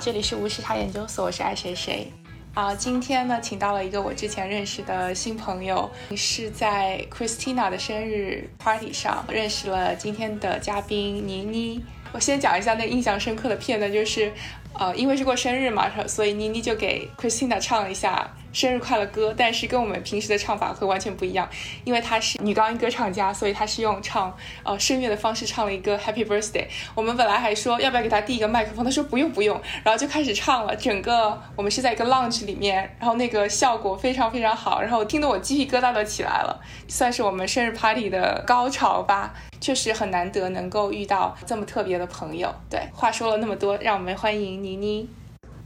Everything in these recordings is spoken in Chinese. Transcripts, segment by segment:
这里是无时差研究所，我是爱谁谁。啊，今天呢，请到了一个我之前认识的新朋友，是在 Christina 的生日 party 上认识了今天的嘉宾倪妮。我先讲一下那印象深刻的片段，就是，呃，因为是过生日嘛，所以倪妮就给 Christina 唱了一下。生日快乐歌，但是跟我们平时的唱法会完全不一样，因为她是女高音歌唱家，所以她是用唱呃声乐的方式唱了一个 Happy Birthday。我们本来还说要不要给她递一个麦克风，她说不用不用，然后就开始唱了。整个我们是在一个 lounge 里面，然后那个效果非常非常好，然后听得我鸡皮疙瘩都起来了，算是我们生日 party 的高潮吧。确实很难得能够遇到这么特别的朋友。对，话说了那么多，让我们欢迎妮妮。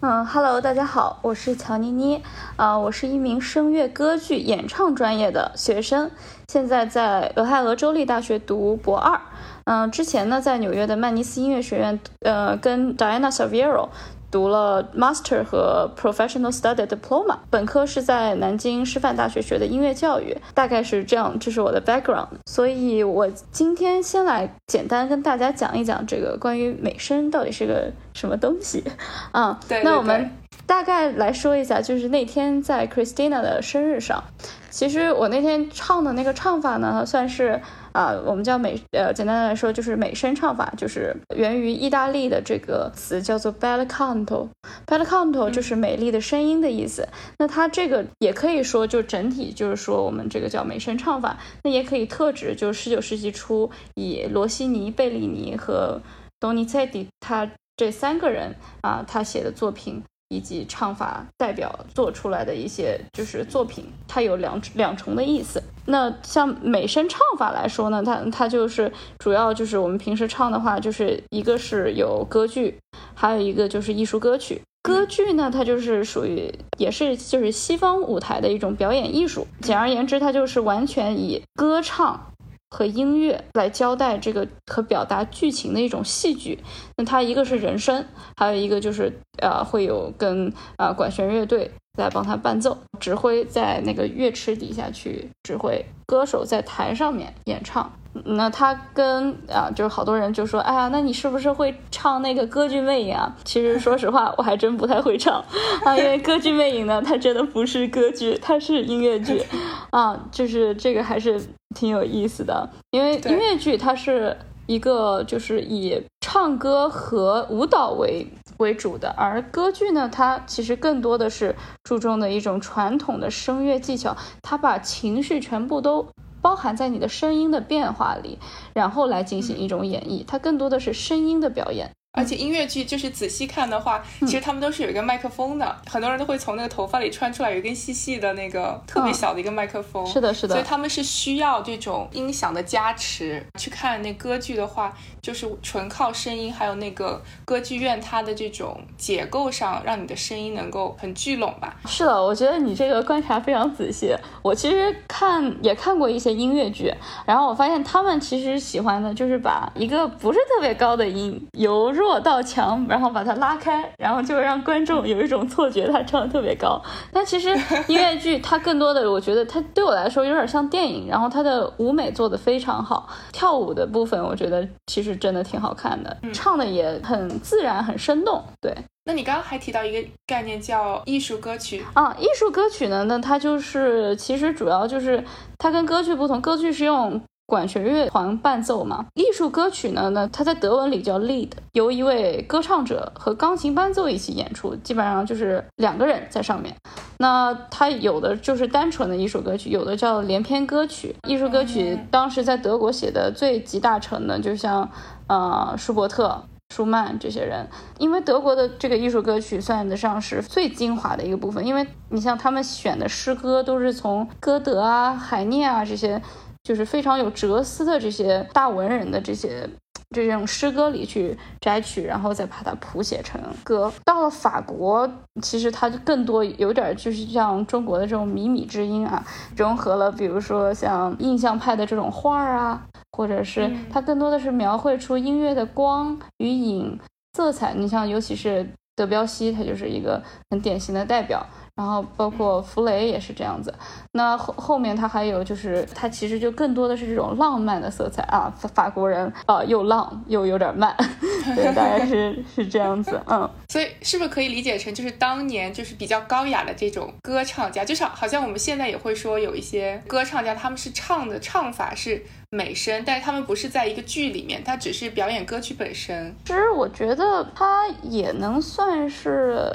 嗯，Hello，大家好，我是乔妮妮，啊，我是一名声乐歌剧演唱专业的学生，现在在俄亥俄州立大学读博二，嗯，之前呢在纽约的曼尼斯音乐学院，呃，跟 Diana Saviero。读了 Master 和 Professional Study Diploma，本科是在南京师范大学学的音乐教育，大概是这样，这是我的 background。所以我今天先来简单跟大家讲一讲这个关于美声到底是个什么东西啊？对，那我们大概来说一下，就是那天在 Christina 的生日上，其实我那天唱的那个唱法呢，算是。啊，我们叫美，呃，简单的来说就是美声唱法，就是源于意大利的这个词叫做 bel canto，bel canto 就是美丽的声音的意思。那它这个也可以说就整体就是说我们这个叫美声唱法，那也可以特指就是十九世纪初以罗西尼、贝里尼和东尼塞蒂他这三个人啊他写的作品。以及唱法代表做出来的一些就是作品，它有两两重的意思。那像美声唱法来说呢，它它就是主要就是我们平时唱的话，就是一个是有歌剧，还有一个就是艺术歌曲。歌剧呢，它就是属于也是就是西方舞台的一种表演艺术。简而言之，它就是完全以歌唱。和音乐来交代这个和表达剧情的一种戏剧，那它一个是人声，还有一个就是呃会有跟啊管弦乐队在帮他伴奏，指挥在那个乐池底下去指挥，歌手在台上面演唱。那他跟啊，就是好多人就说，哎呀，那你是不是会唱那个歌剧魅影啊？其实说实话，我还真不太会唱 啊，因为歌剧魅影呢，它真的不是歌剧，它是音乐剧啊，就是这个还是挺有意思的。因为音乐剧它是一个就是以唱歌和舞蹈为为主的，而歌剧呢，它其实更多的是注重的一种传统的声乐技巧，它把情绪全部都。包含在你的声音的变化里，然后来进行一种演绎，它更多的是声音的表演。而且音乐剧就是仔细看的话，其实他们都是有一个麦克风的，很多人都会从那个头发里穿出来有一根细细的那个特别小的一个麦克风。是的，是的。所以他们是需要这种音响的加持。去看那歌剧的话，就是纯靠声音，还有那个歌剧院它的这种结构上，让你的声音能够很聚拢吧。是的，我觉得你这个观察非常仔细。我其实看也看过一些音乐剧，然后我发现他们其实喜欢的就是把一个不是特别高的音由弱到强，然后把它拉开，然后就让观众有一种错觉，他唱的特别高。但其实音乐剧它更多的，我觉得它对我来说有点像电影，然后它的舞美做的非常好，跳舞的部分我觉得其实真的挺好看的，唱的也很自然，很生动。对，那你刚刚还提到一个概念叫艺术歌曲啊，艺术歌曲呢，那它就是其实主要就是它跟歌剧不同，歌剧是用。管弦乐团伴奏嘛，艺术歌曲呢？那它在德文里叫 lead，由一位歌唱者和钢琴伴奏一起演出，基本上就是两个人在上面。那它有的就是单纯的艺术歌曲，有的叫连篇歌曲。艺术歌曲当时在德国写的最集大成的，就像呃舒伯特、舒曼这些人，因为德国的这个艺术歌曲算得上是最精华的一个部分，因为你像他们选的诗歌都是从歌德啊、海涅啊这些。就是非常有哲思的这些大文人的这些这种诗歌里去摘取，然后再把它谱写成歌。到了法国，其实它就更多有点就是像中国的这种靡靡之音啊，融合了比如说像印象派的这种画儿啊，或者是它更多的是描绘出音乐的光与影色彩。你像尤其是德彪西，他就是一个很典型的代表。然后包括弗雷也是这样子。那后后面他还有就是，他其实就更多的是这种浪漫的色彩啊，法法国人啊，又浪又有点慢，对，大概是是这样子，嗯。所以是不是可以理解成，就是当年就是比较高雅的这种歌唱家，就是好像我们现在也会说有一些歌唱家，他们是唱的唱法是。美声，但是他们不是在一个剧里面，他只是表演歌曲本身。其实我觉得他也能算是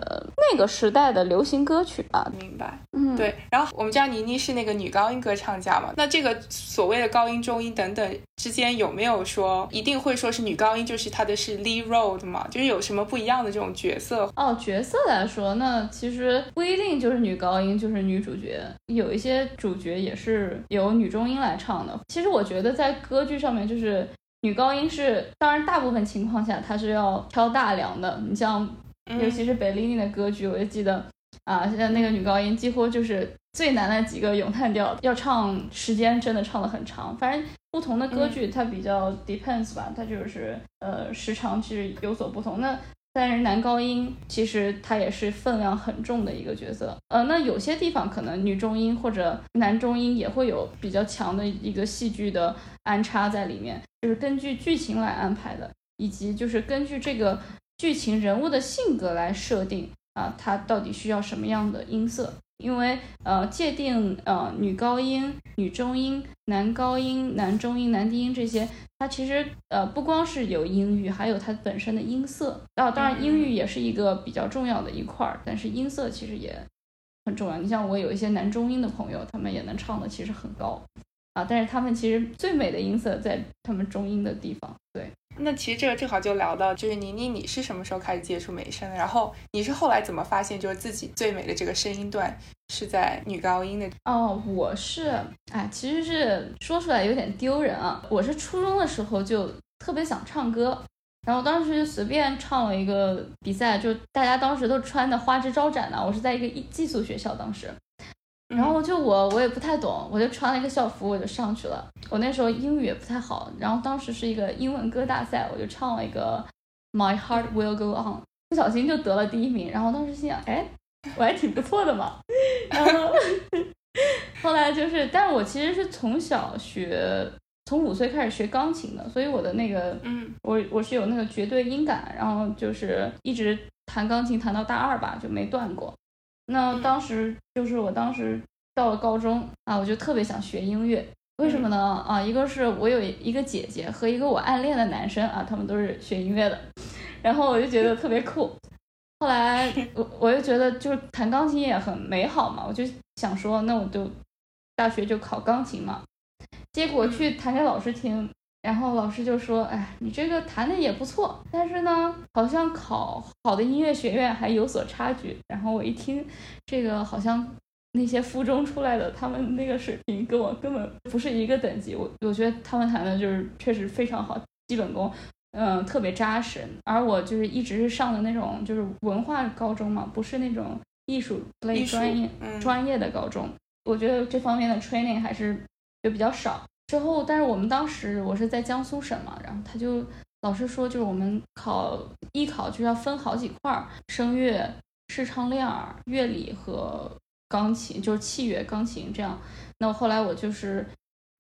那个时代的流行歌曲吧。明白，嗯，对。然后我们知道倪妮是那个女高音歌唱家嘛，那这个所谓的高音、中音等等之间有没有说一定会说是女高音就是她的是 lead role 的嘛？就是有什么不一样的这种角色？哦，角色来说，那其实不一定就是女高音就是女主角，有一些主角也是由女中音来唱的。其实我觉得。在歌剧上面，就是女高音是，当然大部分情况下她是要挑大梁的。你像，尤其是贝利尼的歌剧，我就记得啊，现在那个女高音几乎就是最难的几个咏叹调，要唱时间真的唱的很长。反正不同的歌剧它比较 depends 吧，它就是呃时长其实有所不同。那但是男高音其实他也是分量很重的一个角色，呃，那有些地方可能女中音或者男中音也会有比较强的一个戏剧的安插在里面，就是根据剧情来安排的，以及就是根据这个剧情人物的性格来设定啊，它到底需要什么样的音色。因为呃，界定呃女高音、女中音、男高音、男中音、男低音这些，它其实呃不光是有音域，还有它本身的音色。啊，当然音域也是一个比较重要的一块儿，但是音色其实也很重要。你像我有一些男中音的朋友，他们也能唱的其实很高啊，但是他们其实最美的音色在他们中音的地方。对。那其实这个正好就聊到，就是倪妮，你是什么时候开始接触美声的？然后你是后来怎么发现，就是自己最美的这个声音段是在女高音的？哦，我是，哎，其实是说出来有点丢人啊。我是初中的时候就特别想唱歌，然后当时就随便唱了一个比赛，就大家当时都穿的花枝招展的。我是在一个寄宿学校，当时。然后就我我也不太懂，我就穿了一个校服我就上去了。我那时候英语也不太好，然后当时是一个英文歌大赛，我就唱了一个 My Heart Will Go On，不小心就得了第一名。然后当时心想，哎，我还挺不错的嘛。然后 后来就是，但是我其实是从小学，从五岁开始学钢琴的，所以我的那个，嗯，我我是有那个绝对音感，然后就是一直弹钢琴弹到大二吧，就没断过。那当时就是我当时到了高中啊，我就特别想学音乐，为什么呢？啊，一个是我有一个姐姐和一个我暗恋的男生啊，他们都是学音乐的，然后我就觉得特别酷。后来我我就觉得就是弹钢琴也很美好嘛，我就想说那我就大学就考钢琴嘛，结果去弹给老师听。然后老师就说：“哎，你这个弹的也不错，但是呢，好像考好的音乐学院还有所差距。”然后我一听，这个好像那些附中出来的，他们那个水平跟我根本不是一个等级。我我觉得他们弹的就是确实非常好，基本功，嗯，特别扎实。而我就是一直是上的那种就是文化高中嘛，不是那种艺术类专业专业的高中。我觉得这方面的 training 还是就比较少。之后，但是我们当时我是在江苏省嘛，然后他就老师说，就是我们考艺考就要分好几块儿，声乐、视唱练耳、乐理和钢琴，就是器乐、钢琴这样。那我后来我就是，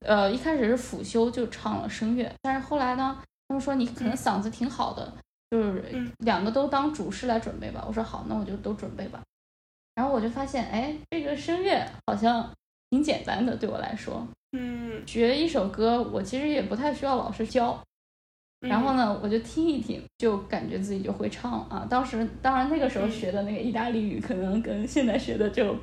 呃，一开始是辅修就唱了声乐，但是后来呢，他们说你可能嗓子挺好的，就是两个都当主师来准备吧。我说好，那我就都准备吧。然后我就发现，哎，这个声乐好像挺简单的，对我来说。嗯，学一首歌，我其实也不太需要老师教，然后呢，我就听一听，就感觉自己就会唱啊。当时当然那个时候学的那个意大利语，可能跟现在学的就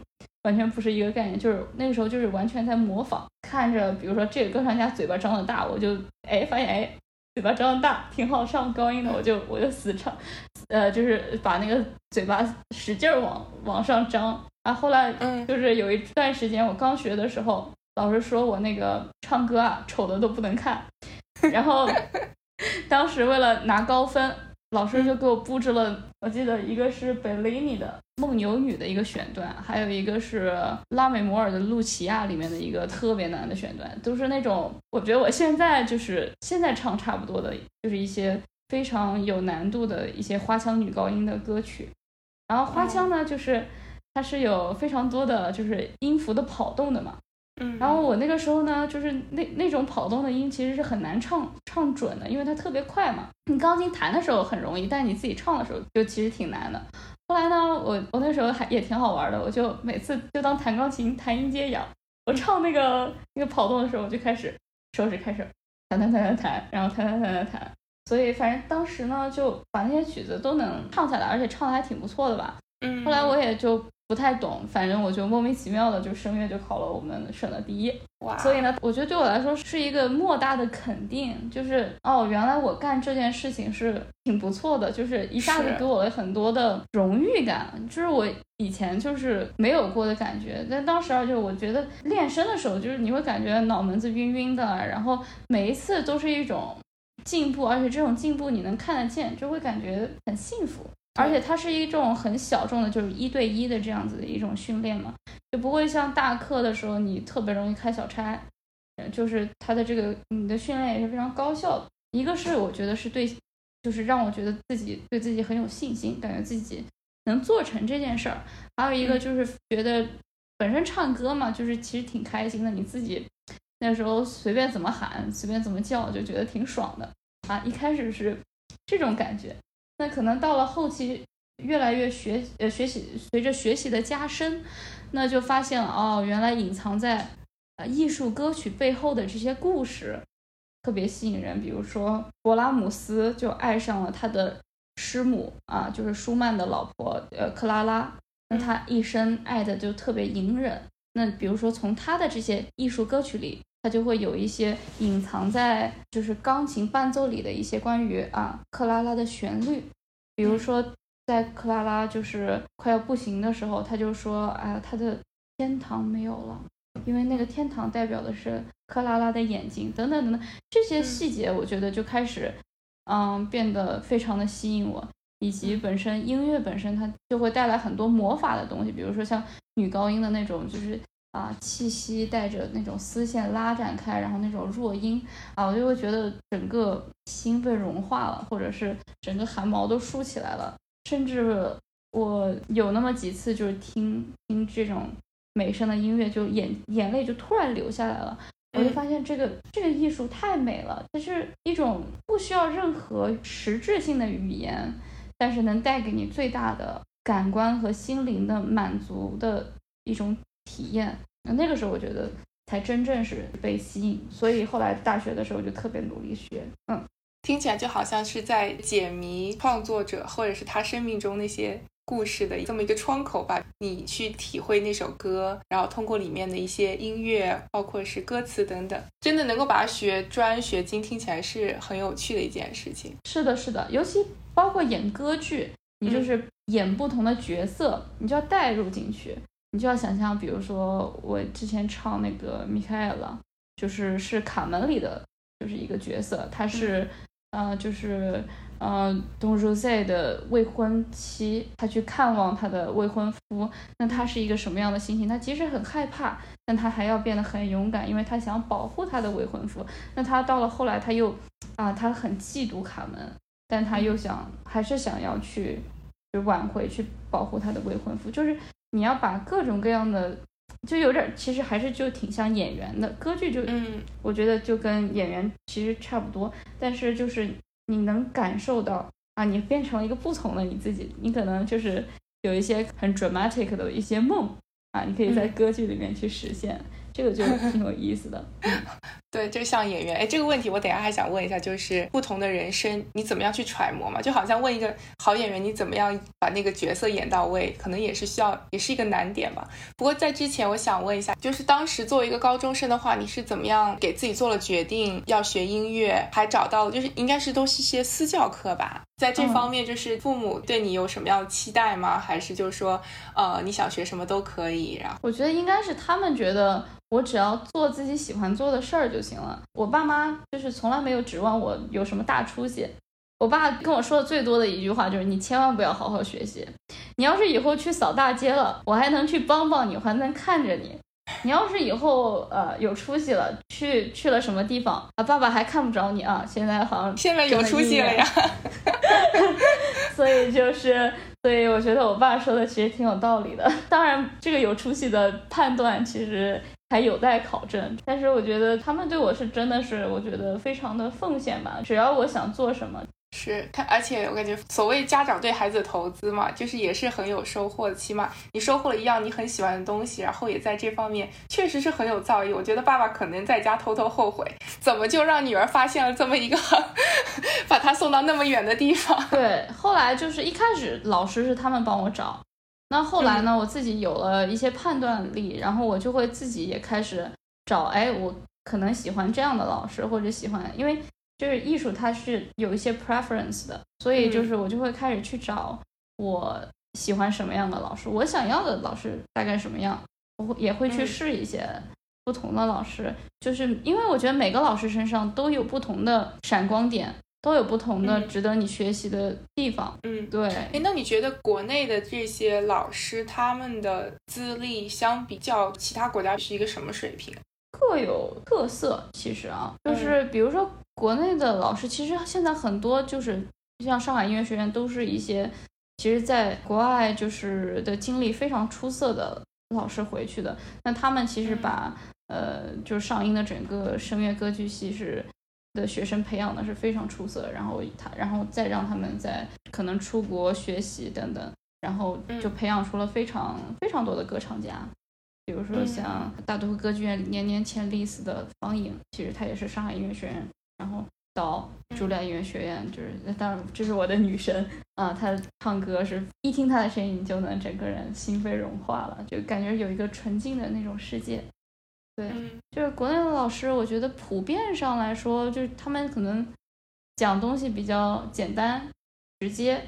完全不是一个概念，就是那个时候就是完全在模仿，看着比如说这个歌唱家嘴巴张的大，我就哎发现哎嘴巴张的大挺好上高音的，我就我就死唱，呃，就是把那个嘴巴使劲往往上张啊。后来就是有一段时间我刚学的时候。老师说我那个唱歌啊，丑的都不能看。然后 当时为了拿高分，老师就给我布置了。我记得一个是贝利尼的《梦牛女》的一个选段，还有一个是拉美摩尔的《露琪亚》里面的一个特别难的选段，都是那种我觉得我现在就是现在唱差不多的，就是一些非常有难度的一些花腔女高音的歌曲。然后花腔呢，就是它是有非常多的就是音符的跑动的嘛。嗯，然后我那个时候呢，就是那那种跑动的音其实是很难唱唱准的，因为它特别快嘛。你钢琴弹的时候很容易，但你自己唱的时候就其实挺难的。后来呢，我我那时候还也挺好玩的，我就每次就当弹钢琴弹音阶一样，我唱那个那个跑动的时候，我就开始手指开始弹弹弹弹弹，然后弹弹弹弹弹。所以反正当时呢，就把那些曲子都能唱下来，而且唱的还挺不错的吧。嗯，后来我也就。不太懂，反正我就莫名其妙的就声乐就考了我们省的第一，哇！所以呢，我觉得对我来说是一个莫大的肯定，就是哦，原来我干这件事情是挺不错的，就是一下子给我了很多的荣誉感，就是我以前就是没有过的感觉。但当时而且我觉得练声的时候，就是你会感觉脑门子晕晕的，然后每一次都是一种进步，而且这种进步你能看得见，就会感觉很幸福。而且它是一种很小众的，就是一对一的这样子的一种训练嘛，就不会像大课的时候你特别容易开小差，就是它的这个你的训练也是非常高效的。一个是我觉得是对，就是让我觉得自己对自己很有信心，感觉自己能做成这件事儿。还有一个就是觉得本身唱歌嘛，就是其实挺开心的，你自己那时候随便怎么喊，随便怎么叫，就觉得挺爽的啊。一开始是这种感觉。那可能到了后期，越来越学呃学习，随着学习的加深，那就发现了哦，原来隐藏在呃艺术歌曲背后的这些故事特别吸引人。比如说，勃拉姆斯就爱上了他的师母啊，就是舒曼的老婆呃克拉拉。那他一生爱的就特别隐忍。那比如说，从他的这些艺术歌曲里。它就会有一些隐藏在就是钢琴伴奏里的一些关于啊克拉拉的旋律，比如说在克拉拉就是快要不行的时候，他就说啊他的天堂没有了，因为那个天堂代表的是克拉拉的眼睛等等等等。这些细节，我觉得就开始嗯变得非常的吸引我，以及本身音乐本身它就会带来很多魔法的东西，比如说像女高音的那种就是。啊，气息带着那种丝线拉展开，然后那种弱音啊，我就会觉得整个心被融化了，或者是整个汗毛都竖起来了。甚至我有那么几次，就是听听这种美声的音乐，就眼眼泪就突然流下来了。我就发现这个这个艺术太美了，它是一种不需要任何实质性的语言，但是能带给你最大的感官和心灵的满足的一种。体验，那那个时候我觉得才真正是被吸引，所以后来大学的时候就特别努力学。嗯，听起来就好像是在解谜创作者或者是他生命中那些故事的这么一个窗口吧，你去体会那首歌，然后通过里面的一些音乐，包括是歌词等等，真的能够把它学专学精，听起来是很有趣的一件事情。是的，是的，尤其包括演歌剧，你就是演不同的角色，你就要带入进去。你就要想象，比如说我之前唱那个米开尔了，就是是卡门里的，就是一个角色，他是，呃，就是呃东 o n 的未婚妻，他去看望他的未婚夫，那他是一个什么样的心情？他其实很害怕，但他还要变得很勇敢，因为他想保护他的未婚夫。那他到了后来，他又啊，他很嫉妒卡门，但他又想，还是想要去就挽回，去保护他的未婚夫，就是。你要把各种各样的，就有点，其实还是就挺像演员的歌剧，就嗯，我觉得就跟演员其实差不多，但是就是你能感受到啊，你变成了一个不同的你自己，你可能就是有一些很 dramatic 的一些梦啊，你可以在歌剧里面去实现。这个就挺有意思的，对，就像演员，哎，这个问题我等下还想问一下，就是不同的人生，你怎么样去揣摩嘛？就好像问一个好演员，你怎么样把那个角色演到位，可能也是需要，也是一个难点吧。不过在之前，我想问一下，就是当时作为一个高中生的话，你是怎么样给自己做了决定要学音乐，还找到了，就是应该是都是一些私教课吧？在这方面，就是父母对你有什么样的期待吗？还是就是说，呃，你想学什么都可以？然后我觉得应该是他们觉得。我只要做自己喜欢做的事儿就行了。我爸妈就是从来没有指望我有什么大出息。我爸跟我说的最多的一句话就是：“你千万不要好好学习。你要是以后去扫大街了，我还能去帮帮你，还能看着你。你要是以后呃有出息了，去去了什么地方啊，爸爸还看不着你啊。现在好像现在有出息了呀。所以就是所以我觉得我爸说的其实挺有道理的。当然，这个有出息的判断其实还有待考证。但是我觉得他们对我是真的是，我觉得非常的奉献吧。只要我想做什么。是他，而且我感觉所谓家长对孩子的投资嘛，就是也是很有收获的。起码你收获了一样你很喜欢的东西，然后也在这方面确实是很有造诣。我觉得爸爸可能在家偷偷后悔，怎么就让女儿发现了这么一个，把她送到那么远的地方。对，后来就是一开始老师是他们帮我找，那后来呢，我自己有了一些判断力，然后我就会自己也开始找，哎，我可能喜欢这样的老师，或者喜欢，因为。就是艺术，它是有一些 preference 的，所以就是我就会开始去找我喜欢什么样的老师，我想要的老师大概什么样，我会也会去试一些不同的老师，就是因为我觉得每个老师身上都有不同的闪光点，都有不同的值得你学习的地方。嗯，对。哎，那你觉得国内的这些老师他们的资历相比较其他国家是一个什么水平？各有特色，其实啊，就是比如说。国内的老师其实现在很多就是像上海音乐学院，都是一些其实在国外就是的经历非常出色的老师回去的。那他们其实把呃就是上音的整个声乐歌剧系是的学生培养的是非常出色，然后他然后再让他们在可能出国学习等等，然后就培养出了非常非常多的歌唱家。比如说像大都会歌剧院年年签丽丝的方颖，其实她也是上海音乐学院。然后到茱莉亚音乐学院，就是当然这是我的女神啊，她唱歌是一听她的声音就能整个人心扉融化了，就感觉有一个纯净的那种世界。对，就是国内的老师，我觉得普遍上来说，就是他们可能讲东西比较简单直接。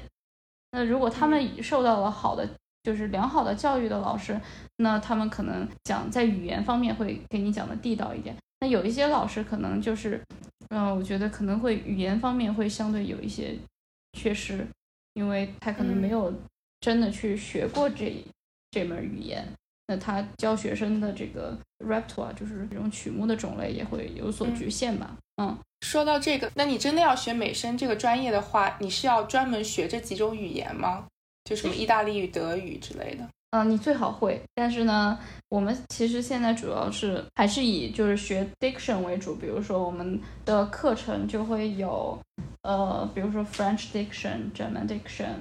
那如果他们受到了好的，就是良好的教育的老师，那他们可能讲在语言方面会给你讲的地道一点。那有一些老师可能就是。嗯，我觉得可能会语言方面会相对有一些缺失，因为他可能没有真的去学过这这门语言，那他教学生的这个 repertoire 就是这种曲目的种类也会有所局限吧。嗯，说到这个，那你真的要学美声这个专业的话，你是要专门学这几种语言吗？就什么意大利语、德语之类的？嗯，你最好会，但是呢，我们其实现在主要是还是以就是学 diction 为主，比如说我们的课程就会有，呃，比如说 French diction、German diction、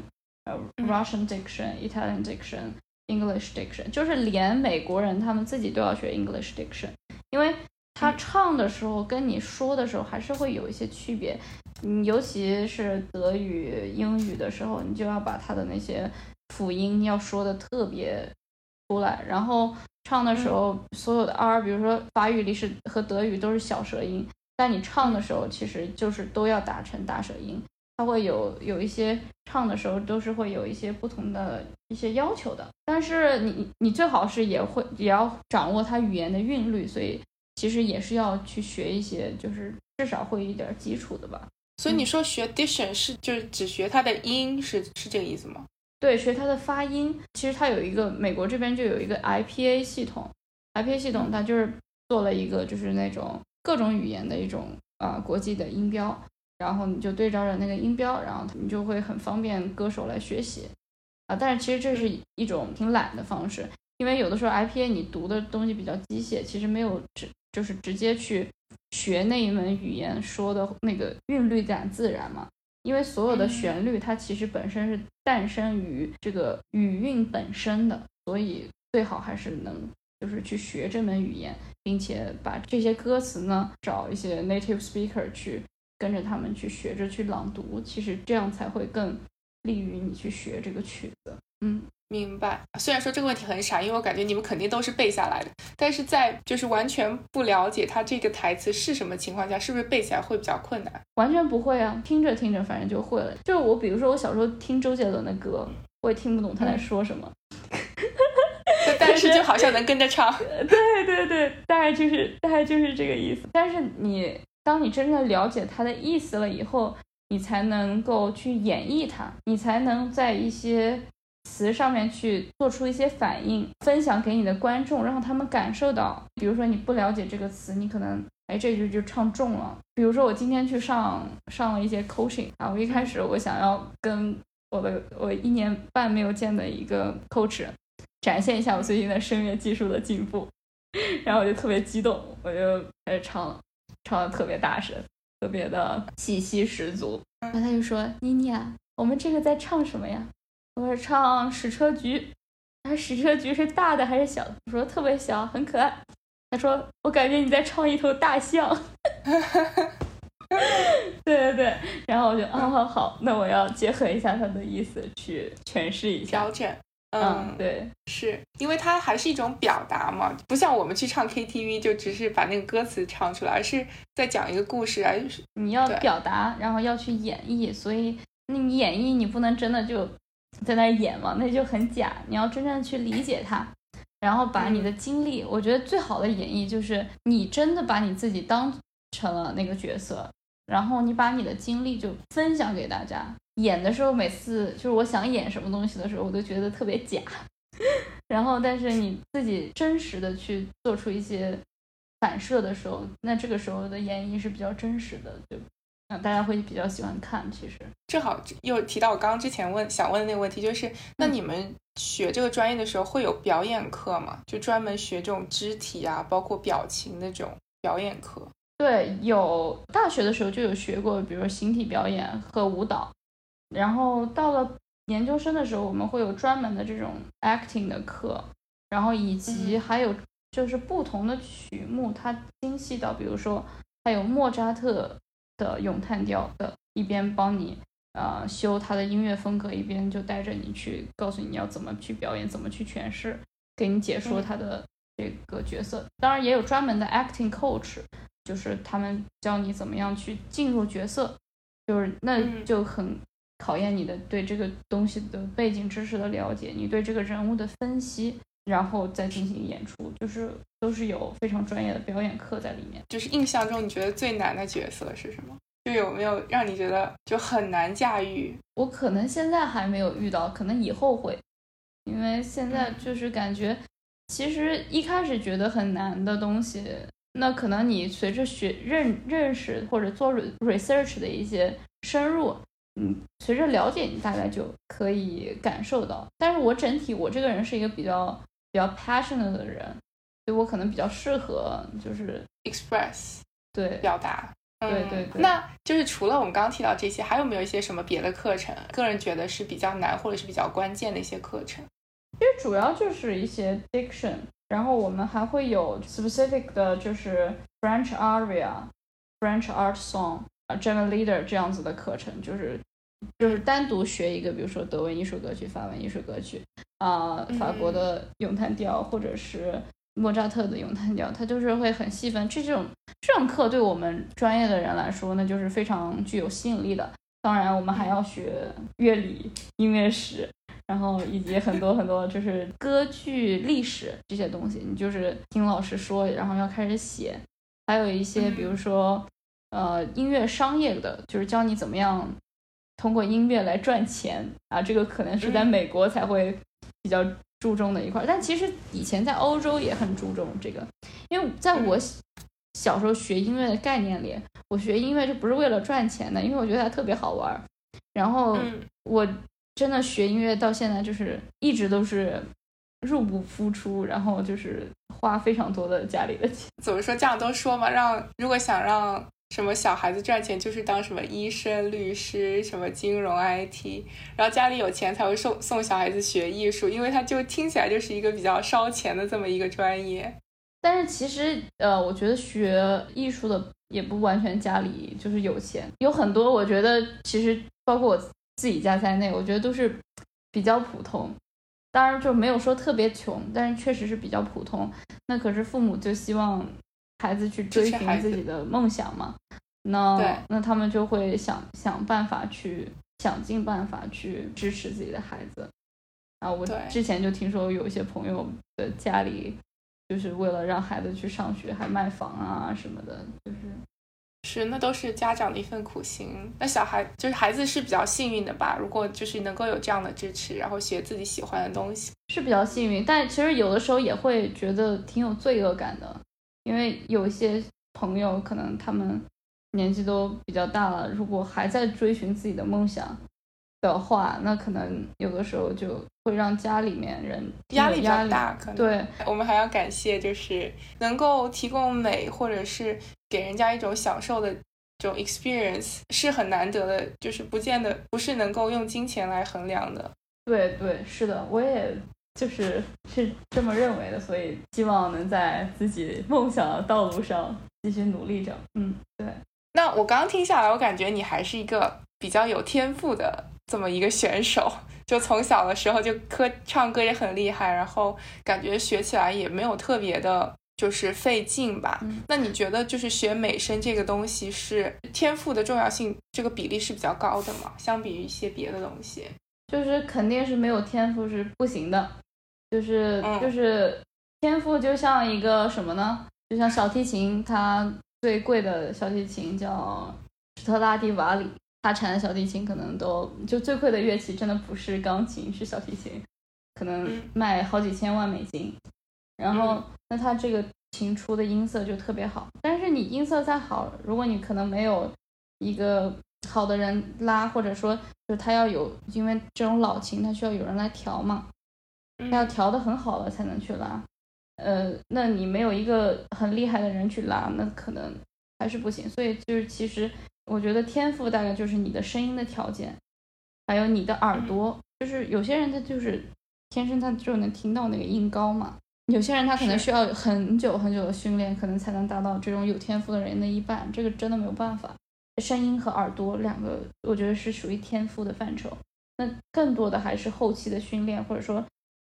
呃 Russian diction、Italian diction、English diction，就是连美国人他们自己都要学 English diction，因为他唱的时候跟你说的时候还是会有一些区别，你，尤其是德语、英语的时候，你就要把他的那些。辅音要说的特别出来，然后唱的时候，所有的 r，比如说法语里是和德语都是小舌音，但你唱的时候其实就是都要打成大舌音，它会有有一些唱的时候都是会有一些不同的一些要求的，但是你你最好是也会也要掌握它语言的韵律，所以其实也是要去学一些，就是至少会一点基础的吧。所以你说学 diction 是就是只学它的音，是是这个意思吗？对，学它的发音。其实它有一个美国这边就有一个 IPA 系统，IPA 系统它就是做了一个就是那种各种语言的一种啊国际的音标，然后你就对照着那个音标，然后你就会很方便歌手来学习啊。但是其实这是一种挺懒的方式，因为有的时候 IPA 你读的东西比较机械，其实没有直就是直接去学那一门语言说的那个韵律感自然嘛。因为所有的旋律，它其实本身是诞生于这个语韵本身的，所以最好还是能就是去学这门语言，并且把这些歌词呢找一些 native speaker 去跟着他们去学着去朗读，其实这样才会更利于你去学这个曲子。嗯。明白，虽然说这个问题很傻，因为我感觉你们肯定都是背下来的，但是在就是完全不了解他这个台词是什么情况下，是不是背起来会比较困难？完全不会啊，听着听着反正就会了。就我比如说我小时候听周杰伦的歌，我也听不懂他在说什么，但 是就好像能跟着唱。对对对，大概就是大概就是这个意思。但是你当你真正了解它的意思了以后，你才能够去演绎它，你才能在一些。词上面去做出一些反应，分享给你的观众，让他们感受到。比如说你不了解这个词，你可能哎这句就唱重了。比如说我今天去上上了一些 coaching 啊，我一开始我想要跟我的我一年半没有见的一个 coach，展现一下我最近的声乐技术的进步，然后我就特别激动，我就开始唱了，唱的特别大声，特别的气息十足。然后他就说：“妮妮啊，我们这个在唱什么呀？”我说：“唱矢车菊。”他说：“矢车菊是大的还是小的？”我说：“特别小，很可爱。”他说：“我感觉你在唱一头大象。”对对对，然后我就啊好好，那我要结合一下他的意思去诠释一下，调整。嗯，对，是因为它还是一种表达嘛，不像我们去唱 KTV 就只是把那个歌词唱出来，而是在讲一个故事啊。你要表达，然后要去演绎，所以你演绎你不能真的就在那演嘛，那就很假。你要真正去理解它，然后把你的经历，我觉得最好的演绎就是你真的把你自己当成了那个角色。然后你把你的经历就分享给大家。演的时候，每次就是我想演什么东西的时候，我都觉得特别假。然后，但是你自己真实的去做出一些反射的时候，那这个时候的演绎是比较真实的，对嗯，大家会比较喜欢看。其实正好又提到我刚刚之前问想问的那个问题，就是那你们学这个专业的时候会有表演课吗？就专门学这种肢体啊，包括表情的这种表演课？对，有大学的时候就有学过，比如形体表演和舞蹈。然后到了研究生的时候，我们会有专门的这种 acting 的课，然后以及还有就是不同的曲目，它精细到，比如说还有莫扎特的咏叹调的，一边帮你呃修他的音乐风格，一边就带着你去告诉你要怎么去表演，怎么去诠释，给你解说他的这个角色。当然也有专门的 acting coach。就是他们教你怎么样去进入角色，就是那就很考验你的对这个东西的背景知识的了解，你对这个人物的分析，然后再进行演出，就是都是有非常专业的表演课在里面。就是印象中你觉得最难的角色是什么？就有没有让你觉得就很难驾驭？我可能现在还没有遇到，可能以后会，因为现在就是感觉，其实一开始觉得很难的东西。那可能你随着学认认识或者做 research 的一些深入，嗯，随着了解，你大概就可以感受到。但是我整体我这个人是一个比较比较 passionate 的人，所以我可能比较适合就是 express 对表达，对对对。那就是除了我们刚刚提到这些，还有没有一些什么别的课程？个人觉得是比较难或者是比较关键的一些课程？其实主要就是一些 diction。然后我们还会有 specific 的，就是 French aria、French art song、German leader 这样子的课程，就是就是单独学一个，比如说德文艺术歌曲、法文艺术歌曲啊、法国的咏叹调，或者是莫扎特的咏叹调，它就是会很细分。这种这种课对我们专业的人来说，那就是非常具有吸引力的。当然，我们还要学乐理、音乐史。然后以及很多很多就是歌剧历史这些东西，你就是听老师说，然后要开始写。还有一些比如说，呃，音乐商业的，就是教你怎么样通过音乐来赚钱啊。这个可能是在美国才会比较注重的一块，但其实以前在欧洲也很注重这个。因为在我小时候学音乐的概念里，我学音乐就不是为了赚钱的，因为我觉得它特别好玩。然后我。真的学音乐到现在就是一直都是入不敷出，然后就是花非常多的家里的钱。怎么说？这样都说嘛，让如果想让什么小孩子赚钱，就是当什么医生、律师、什么金融、IT，然后家里有钱才会送送小孩子学艺术，因为他就听起来就是一个比较烧钱的这么一个专业。但是其实呃，我觉得学艺术的也不完全家里就是有钱，有很多我觉得其实包括我。自己家在内，我觉得都是比较普通，当然就没有说特别穷，但是确实是比较普通。那可是父母就希望孩子去追寻自己的梦想嘛，那那他们就会想想办法去想尽办法去支持自己的孩子。啊，我之前就听说有一些朋友的家里就是为了让孩子去上学，还卖房啊什么的，就是。是，那都是家长的一份苦心。那小孩就是孩子是比较幸运的吧？如果就是能够有这样的支持，然后学自己喜欢的东西，是比较幸运。但其实有的时候也会觉得挺有罪恶感的，因为有一些朋友可能他们年纪都比较大了，如果还在追寻自己的梦想，的话，那可能有的时候就会让家里面人压力比较大。可能对，我们还要感谢，就是能够提供美或者是给人家一种享受的这种 experience 是很难得的，就是不见得不是能够用金钱来衡量的。对对，是的，我也就是是这么认为的，所以希望能在自己梦想的道路上继续努力着。嗯，对。那我刚刚听下来，我感觉你还是一个比较有天赋的这么一个选手，就从小的时候就歌唱歌也很厉害，然后感觉学起来也没有特别的，就是费劲吧。那你觉得就是学美声这个东西是天赋的重要性这个比例是比较高的吗？相比于一些别的东西？就是肯定是没有天赋是不行的，就是就是天赋就像一个什么呢？就像小提琴，它最贵的小提琴叫史特拉蒂瓦里，它产的小提琴可能都就最贵的乐器真的不是钢琴，是小提琴，可能卖好几千万美金。然后那它这个琴出的音色就特别好，但是你音色再好，如果你可能没有一个。好的人拉，或者说就是他要有，因为这种老琴，它需要有人来调嘛，他要调的很好了才能去拉。呃，那你没有一个很厉害的人去拉，那可能还是不行。所以就是其实我觉得天赋大概就是你的声音的条件，还有你的耳朵。就是有些人他就是天生他就能听到那个音高嘛，有些人他可能需要很久很久的训练，可能才能达到这种有天赋的人的一半。这个真的没有办法。声音和耳朵两个，我觉得是属于天赋的范畴。那更多的还是后期的训练，或者说，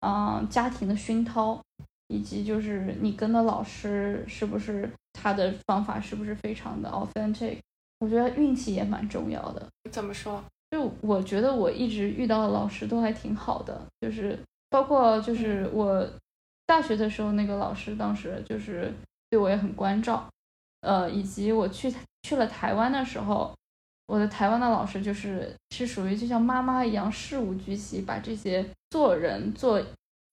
嗯，家庭的熏陶，以及就是你跟的老师是不是他的方法是不是非常的 authentic。我觉得运气也蛮重要的。怎么说？就我觉得我一直遇到的老师都还挺好的，就是包括就是我大学的时候那个老师，当时就是对我也很关照。呃，以及我去去了台湾的时候，我的台湾的老师就是是属于就像妈妈一样事无巨细，把这些做人做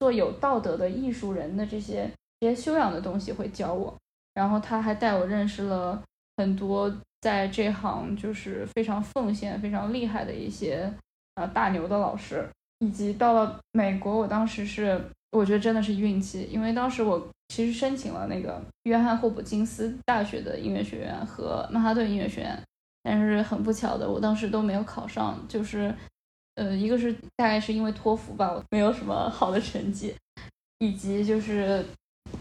做有道德的艺术人的这些这些修养的东西会教我。然后他还带我认识了很多在这行就是非常奉献、非常厉害的一些呃大牛的老师。以及到了美国，我当时是我觉得真的是运气，因为当时我。其实申请了那个约翰霍普金斯大学的音乐学院和曼哈顿音乐学院，但是很不巧的，我当时都没有考上。就是，呃，一个是大概是因为托福吧，我没有什么好的成绩，以及就是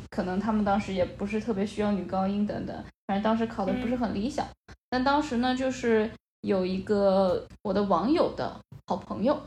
可能他们当时也不是特别需要女高音等等，反正当时考的不是很理想。但当时呢，就是有一个我的网友的好朋友，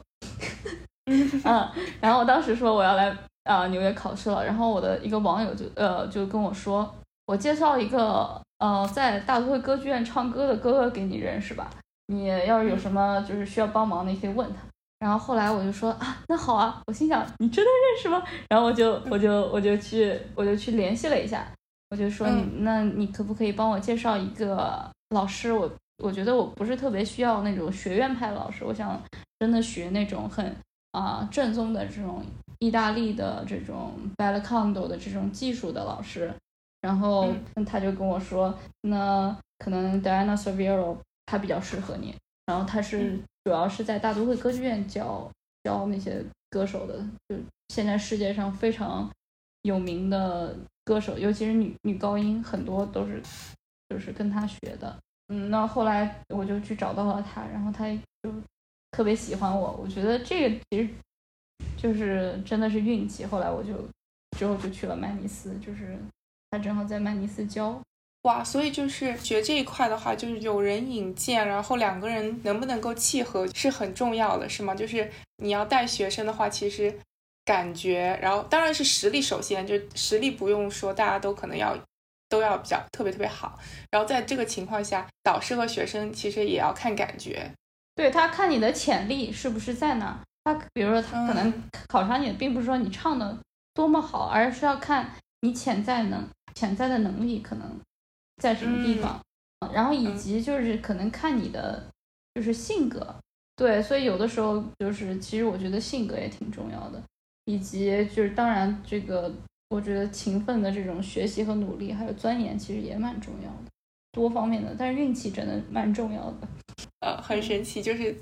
嗯，然后我当时说我要来。啊，纽约考试了，然后我的一个网友就呃就跟我说，我介绍一个呃在大都会歌剧院唱歌的哥哥给你认识吧，你要是有什么就是需要帮忙的，你可以问他。然后后来我就说啊，那好啊，我心想你真的认识吗？然后我就我就我就去我就去联系了一下，我就说你那你可不可以帮我介绍一个老师？我我觉得我不是特别需要那种学院派老师，我想真的学那种很啊正宗的这种。意大利的这种 b e l l c a n d o 的这种技术的老师，然后他就跟我说，那可能 Diana Severo 他比较适合你，然后他是主要是在大都会歌剧院教教那些歌手的，就现在世界上非常有名的歌手，尤其是女女高音，很多都是就是跟他学的。嗯，那后来我就去找到了他，然后他就特别喜欢我，我觉得这个其实。就是真的是运气，后来我就之后就去了曼尼斯，就是他正好在曼尼斯教，哇，所以就是学这一块的话，就是有人引荐，然后两个人能不能够契合是很重要的，是吗？就是你要带学生的话，其实感觉，然后当然是实力首先，就实力不用说，大家都可能要都要比较特别特别好，然后在这个情况下，导师和学生其实也要看感觉，对他看你的潜力是不是在那。他比如说，他可能考察你，并不是说你唱的多么好，而是要看你潜在能潜在的能力可能在什么地方，然后以及就是可能看你的就是性格，对，所以有的时候就是其实我觉得性格也挺重要的，以及就是当然这个我觉得勤奋的这种学习和努力还有钻研其实也蛮重要的。多方面的，但是运气真的蛮重要的。呃，很神奇，就是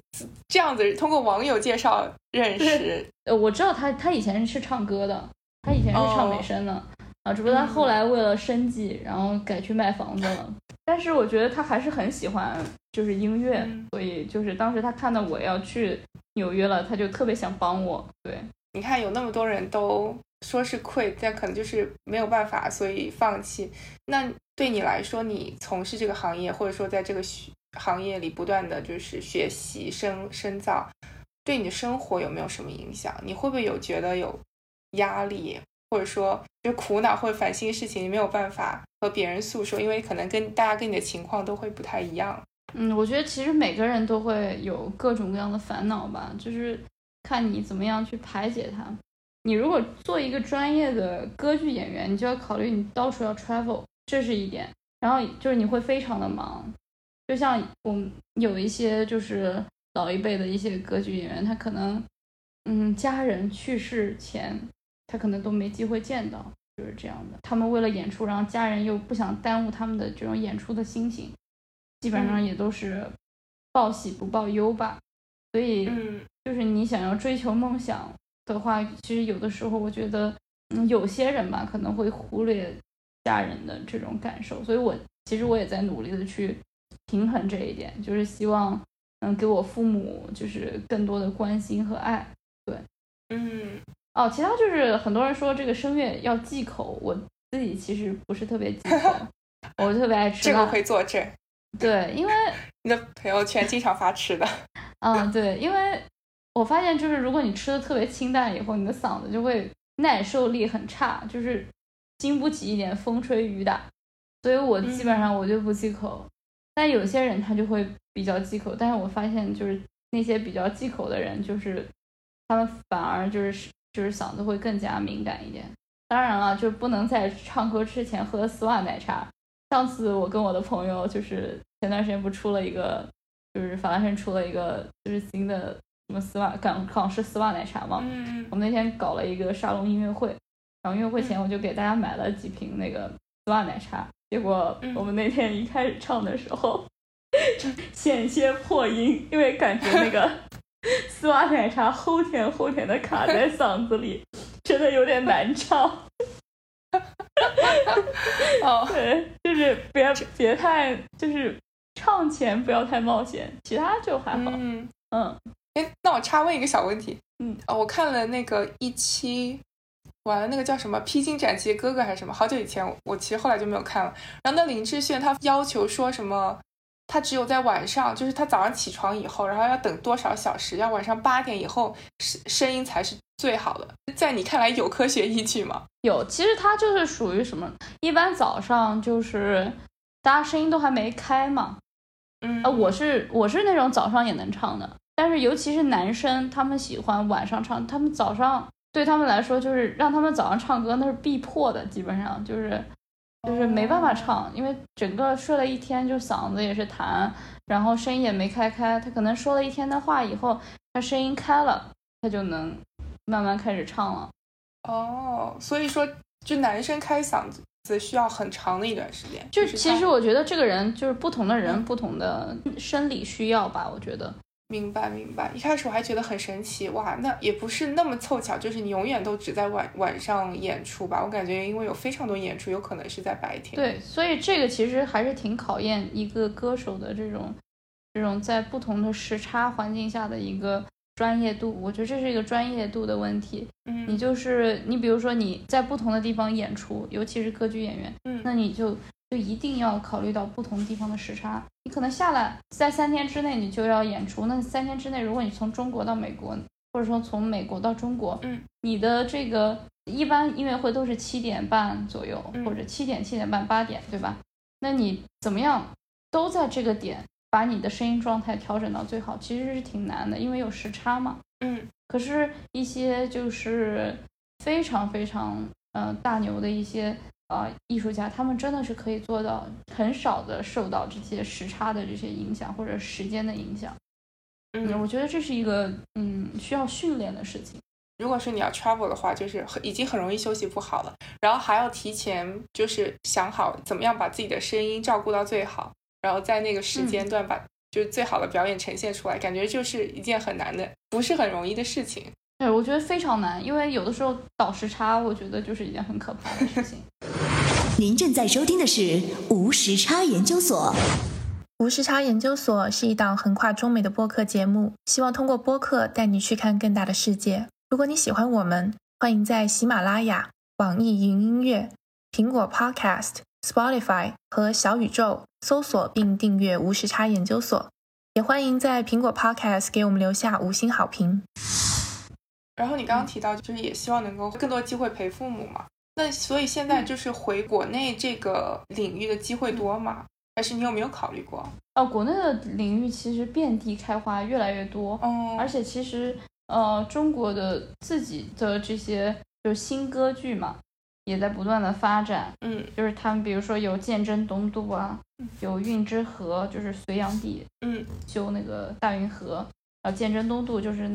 这样子通过网友介绍认识。呃，我知道他，他以前是唱歌的，他以前是唱美声的啊，只不过他后来为了生计，然后改去卖房子了。但是我觉得他还是很喜欢就是音乐，所以就是当时他看到我要去纽约了，他就特别想帮我。对，你看有那么多人都说是 quit，但可能就是没有办法，所以放弃。那对你来说，你从事这个行业，或者说在这个行业里不断的就是学习深深造，对你的生活有没有什么影响？你会不会有觉得有压力？或者说，就苦恼或者烦心的事情，你没有办法和别人诉说，因为可能跟大家跟你的情况都会不太一样。嗯，我觉得其实每个人都会有各种各样的烦恼吧，就是看你怎么样去排解它。你如果做一个专业的歌剧演员，你就要考虑你到处要 travel，这是一点。然后就是你会非常的忙，就像我们有一些就是老一辈的一些歌剧演员，他可能嗯家人去世前。他可能都没机会见到，就是这样的。他们为了演出，然后家人又不想耽误他们的这种演出的心情，基本上也都是报喜不报忧吧。所以，就是你想要追求梦想的话，其实有的时候我觉得，嗯，有些人吧可能会忽略家人的这种感受。所以我其实我也在努力的去平衡这一点，就是希望能给我父母就是更多的关心和爱。对，嗯。哦，其他就是很多人说这个声乐要忌口，我自己其实不是特别忌口，我特别爱吃。这个可以作证。对，因为 你的朋友圈经常发吃的。嗯，对，因为我发现就是如果你吃的特别清淡，以后你的嗓子就会耐受力很差，就是经不起一点风吹雨打，所以我基本上我就不忌口。但有些人他就会比较忌口，但是我发现就是那些比较忌口的人，就是他们反而就是。就是嗓子会更加敏感一点，当然了，就不能在唱歌之前喝丝袜奶茶。上次我跟我的朋友，就是前段时间不出了一个，就是法拉盛出了一个就是新的什么丝袜港港式丝袜奶茶嘛。嗯我们那天搞了一个沙龙音乐会，然后音乐会前我就给大家买了几瓶那个丝袜奶茶，结果我们那天一开始唱的时候，险些破音，因为感觉那个。丝袜奶茶齁甜齁甜的卡在嗓子里，真的有点难唱。哦，对，就是别别太，就是唱前不要太冒险，其他就还好。嗯嗯。哎，那我插问一个小问题。嗯。哦，我看了那个一期，完了那个叫什么《披荆斩棘的哥哥》还是什么？好久以前，我其实后来就没有看了。然后那林志炫他要求说什么？他只有在晚上，就是他早上起床以后，然后要等多少小时，要晚上八点以后声声音才是最好的。在你看来有科学依据吗？有，其实它就是属于什么？一般早上就是大家声音都还没开嘛。嗯，啊，我是我是那种早上也能唱的，但是尤其是男生，他们喜欢晚上唱，他们早上对他们来说就是让他们早上唱歌那是必破的，基本上就是。就是没办法唱，因为整个睡了一天，就嗓子也是痰，然后声音也没开开。他可能说了一天的话以后，他声音开了，他就能慢慢开始唱了。哦，所以说，就男生开嗓子需要很长的一段时间。就其实我觉得这个人就是不同的人，不同的生理需要吧，我觉得。明白明白，一开始我还觉得很神奇哇，那也不是那么凑巧，就是你永远都只在晚晚上演出吧？我感觉因为有非常多演出，有可能是在白天。对，所以这个其实还是挺考验一个歌手的这种这种在不同的时差环境下的一个专业度。我觉得这是一个专业度的问题。嗯，你就是你，比如说你在不同的地方演出，尤其是歌剧演员，嗯，那你就。就一定要考虑到不同地方的时差，你可能下来在三天之内你就要演出，那三天之内如果你从中国到美国，或者说从美国到中国，嗯，你的这个一般音乐会都是七点半左右，或者七点七点半八点，对吧？那你怎么样都在这个点把你的声音状态调整到最好，其实是挺难的，因为有时差嘛。嗯，可是，一些就是非常非常嗯大牛的一些。啊，艺术家他们真的是可以做到很少的受到这些时差的这些影响或者时间的影响。嗯，我觉得这是一个嗯需要训练的事情。如果是你要 travel 的话，就是很已经很容易休息不好了，然后还要提前就是想好怎么样把自己的声音照顾到最好，然后在那个时间段把就是最好的表演呈现出来，感觉就是一件很难的，不是很容易的事情。对，我觉得非常难，因为有的时候倒时差，我觉得就是一件很可怕的事情。您正在收听的是无时差研究所。无时差研究所是一档横跨中美的播客节目，希望通过播客带你去看更大的世界。如果你喜欢我们，欢迎在喜马拉雅、网易云音乐、苹果 Podcast、Spotify 和小宇宙搜索并订阅无时差研究所。也欢迎在苹果 Podcast 给我们留下五星好评。然后你刚刚提到，就是也希望能够更多机会陪父母嘛。那所以现在就是回国内这个领域的机会多吗？还是你有没有考虑过？哦，国内的领域其实遍地开花，越来越多。嗯，而且其实呃，中国的自己的这些就新歌剧嘛，也在不断的发展。嗯，就是他们比如说有鉴真东渡啊，有运之河，就是隋炀帝嗯修那个大运河，然后鉴真东渡就是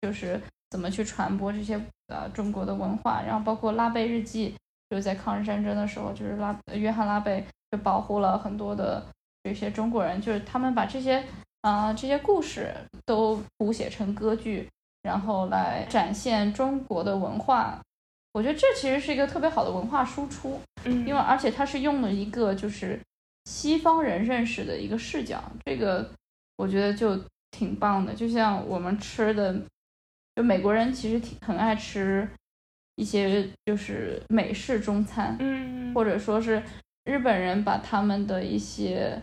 就是怎么去传播这些呃中国的文化，然后包括拉贝日记，就是在抗日战争的时候，就是拉约翰拉贝。就保护了很多的这些中国人，就是他们把这些啊这些故事都谱写成歌剧，然后来展现中国的文化。我觉得这其实是一个特别好的文化输出，嗯，因为而且它是用了一个就是西方人认识的一个视角，这个我觉得就挺棒的。就像我们吃的，就美国人其实挺很爱吃一些就是美式中餐，嗯，或者说是。日本人把他们的一些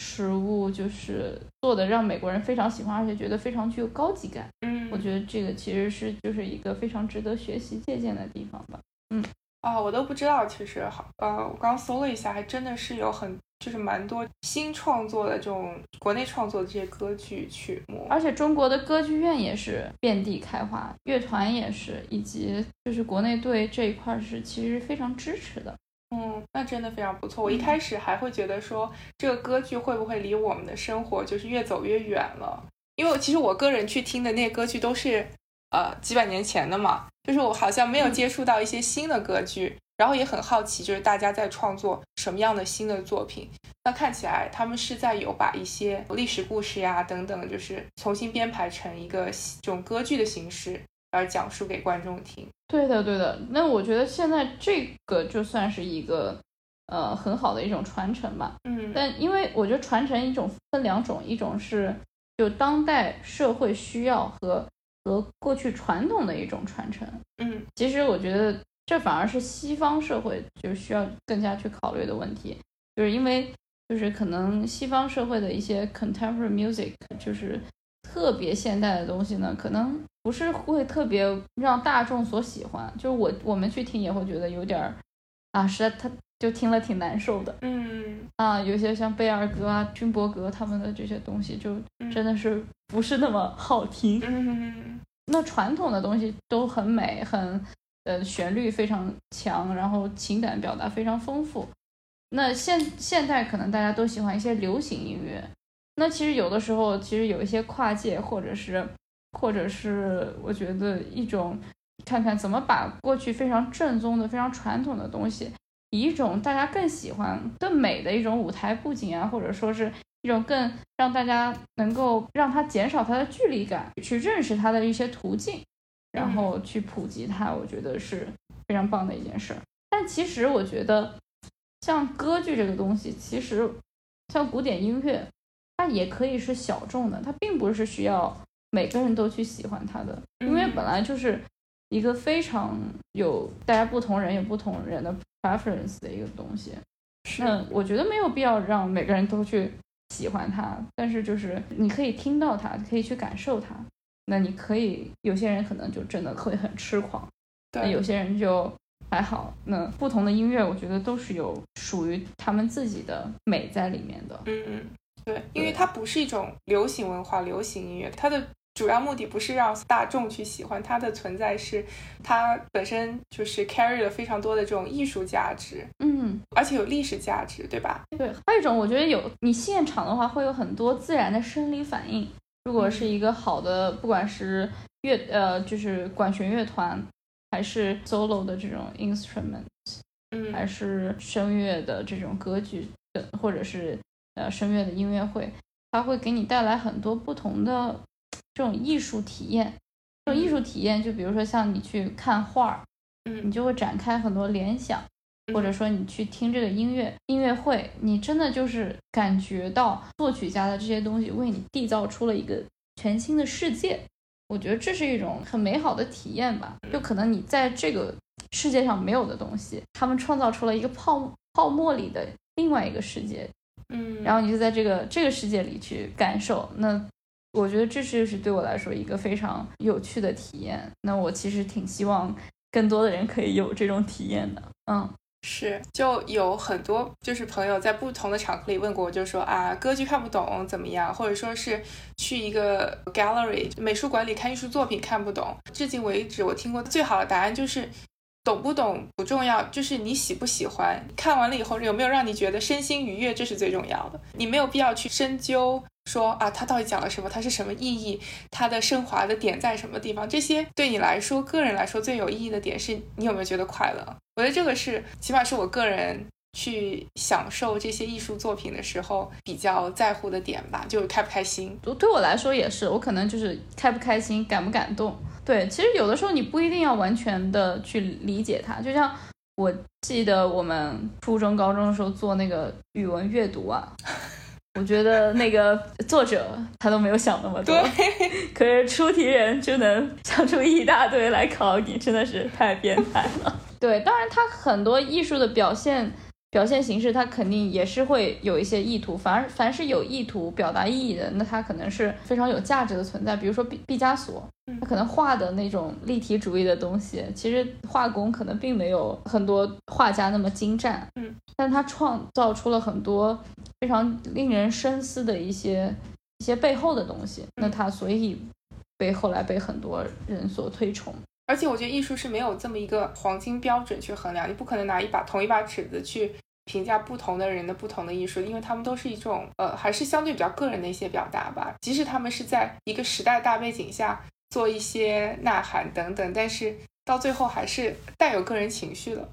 食物，就是做的让美国人非常喜欢，而且觉得非常具有高级感。嗯，我觉得这个其实是就是一个非常值得学习借鉴的地方吧。嗯，啊，我都不知道，其实好，呃，我刚搜了一下，还真的是有很就是蛮多新创作的这种国内创作的这些歌剧曲目，而且中国的歌剧院也是遍地开花，乐团也是，以及就是国内对这一块是其实非常支持的。嗯，那真的非常不错。我一开始还会觉得说，这个歌剧会不会离我们的生活就是越走越远了？因为其实我个人去听的那些歌剧都是，呃，几百年前的嘛，就是我好像没有接触到一些新的歌剧，然后也很好奇，就是大家在创作什么样的新的作品。那看起来他们是在有把一些历史故事呀等等，就是重新编排成一个这种歌剧的形式。而讲述给观众听。对的，对的。那我觉得现在这个就算是一个呃很好的一种传承吧。嗯。但因为我觉得传承一种分两种，一种是就当代社会需要和和过去传统的一种传承。嗯。其实我觉得这反而是西方社会就需要更加去考虑的问题，就是因为就是可能西方社会的一些 contemporary music 就是特别现代的东西呢，可能。不是会特别让大众所喜欢，就是我我们去听也会觉得有点儿啊，实在他就听了挺难受的。嗯啊，有些像贝尔格啊、君伯格他们的这些东西，就真的是不是那么好听。嗯，那传统的东西都很美，很呃旋律非常强，然后情感表达非常丰富。那现现代可能大家都喜欢一些流行音乐，那其实有的时候其实有一些跨界或者是。或者是我觉得一种，看看怎么把过去非常正宗的、非常传统的东西，以一种大家更喜欢、更美的一种舞台布景啊，或者说是一种更让大家能够让它减少它的距离感，去认识它的一些途径，然后去普及它，我觉得是非常棒的一件事儿。但其实我觉得，像歌剧这个东西，其实像古典音乐，它也可以是小众的，它并不是需要。每个人都去喜欢它的，因为本来就是一个非常有大家不同人有不同人的 preference 的一个东西。那我觉得没有必要让每个人都去喜欢它，但是就是你可以听到它，可以去感受他。那你可以有些人可能就真的会很痴狂，那有些人就还好。那不同的音乐，我觉得都是有属于他们自己的美在里面的。嗯嗯，对，因为它不是一种流行文化、流行音乐，它的。主要目的不是让大众去喜欢它的存在，是它本身就是 carry 了非常多的这种艺术价值，嗯，而且有历史价值，对吧？对，还有一种我觉得有，你现场的话会有很多自然的生理反应。如果是一个好的，不管是乐呃就是管弦乐团，还是 solo 的这种 instrument，嗯，还是声乐的这种歌剧的，或者是呃声乐的音乐会，它会给你带来很多不同的这种艺术体验。这种艺术体验，就比如说像你去看画儿，嗯。你就会展开很多联想，或者说你去听这个音乐音乐会，你真的就是感觉到作曲家的这些东西为你缔造出了一个全新的世界。我觉得这是一种很美好的体验吧，就可能你在这个世界上没有的东西，他们创造出了一个泡泡沫里的另外一个世界，嗯，然后你就在这个这个世界里去感受。那我觉得这是是对我来说一个非常有趣的体验。那我其实挺希望更多的人可以有这种体验的。嗯，是，就有很多就是朋友在不同的场合里问过我，就说啊，歌剧看不懂怎么样，或者说是去一个 gallery 美术馆里看艺术作品看不懂。至今为止，我听过最好的答案就是。懂不懂不重要，就是你喜不喜欢。看完了以后有没有让你觉得身心愉悦，这是最重要的。你没有必要去深究说啊，它到底讲了什么，它是什么意义，它的升华的点在什么地方。这些对你来说，个人来说最有意义的点是你有没有觉得快乐。我觉得这个是起码是我个人去享受这些艺术作品的时候比较在乎的点吧，就开不开心。对我来说也是，我可能就是开不开心，感不感动。对，其实有的时候你不一定要完全的去理解它，就像我记得我们初中、高中的时候做那个语文阅读啊，我觉得那个作者他都没有想那么多，可是出题人就能想出一大堆来考你，真的是太变态了。对，当然他很多艺术的表现。表现形式，它肯定也是会有一些意图。反而凡是有意图表达意义的，那它可能是非常有价值的存在。比如说毕毕加索，他可能画的那种立体主义的东西，其实画工可能并没有很多画家那么精湛，嗯，但他创造出了很多非常令人深思的一些一些背后的东西。那他所以被后来被很多人所推崇。而且我觉得艺术是没有这么一个黄金标准去衡量，你不可能拿一把同一把尺子去评价不同的人的不同的艺术，因为他们都是一种呃，还是相对比较个人的一些表达吧。即使他们是在一个时代大背景下做一些呐喊等等，但是到最后还是带有个人情绪的。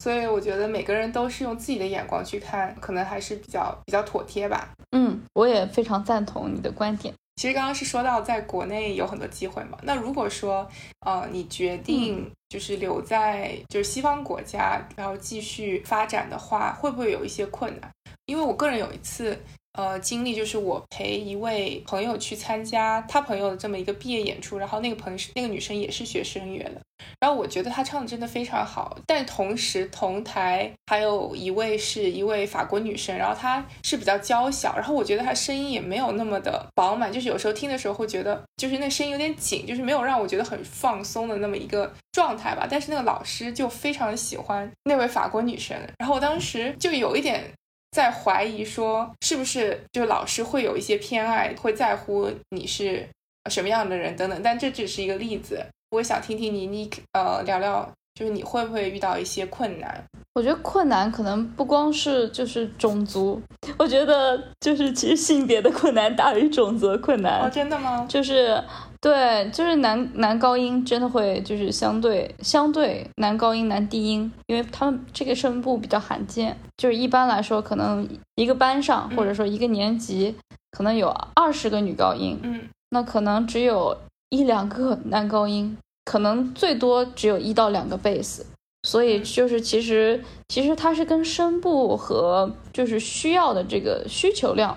所以我觉得每个人都是用自己的眼光去看，可能还是比较比较妥帖吧。嗯，我也非常赞同你的观点。其实刚刚是说到在国内有很多机会嘛，那如果说，呃，你决定就是留在就是西方国家，然后继续发展的话，会不会有一些困难？因为我个人有一次。呃，经历就是我陪一位朋友去参加他朋友的这么一个毕业演出，然后那个朋友是那个女生也是学声乐的，然后我觉得她唱的真的非常好，但同时同台还有一位是一位法国女生，然后她是比较娇小，然后我觉得她声音也没有那么的饱满，就是有时候听的时候会觉得就是那声音有点紧，就是没有让我觉得很放松的那么一个状态吧。但是那个老师就非常喜欢那位法国女生，然后我当时就有一点。在怀疑说是不是就老师会有一些偏爱，会在乎你是什么样的人等等，但这只是一个例子。我想听听你，你呃聊聊，就是你会不会遇到一些困难？我觉得困难可能不光是就是种族，我觉得就是其实性别的困难大于种族的困难。哦，真的吗？就是。对，就是男男高音真的会就是相对相对男高音男低音，因为他们这个声部比较罕见。就是一般来说，可能一个班上或者说一个年级可能有二十个女高音，嗯，那可能只有一两个男高音，可能最多只有一到两个贝斯。所以就是其实其实它是跟声部和就是需要的这个需求量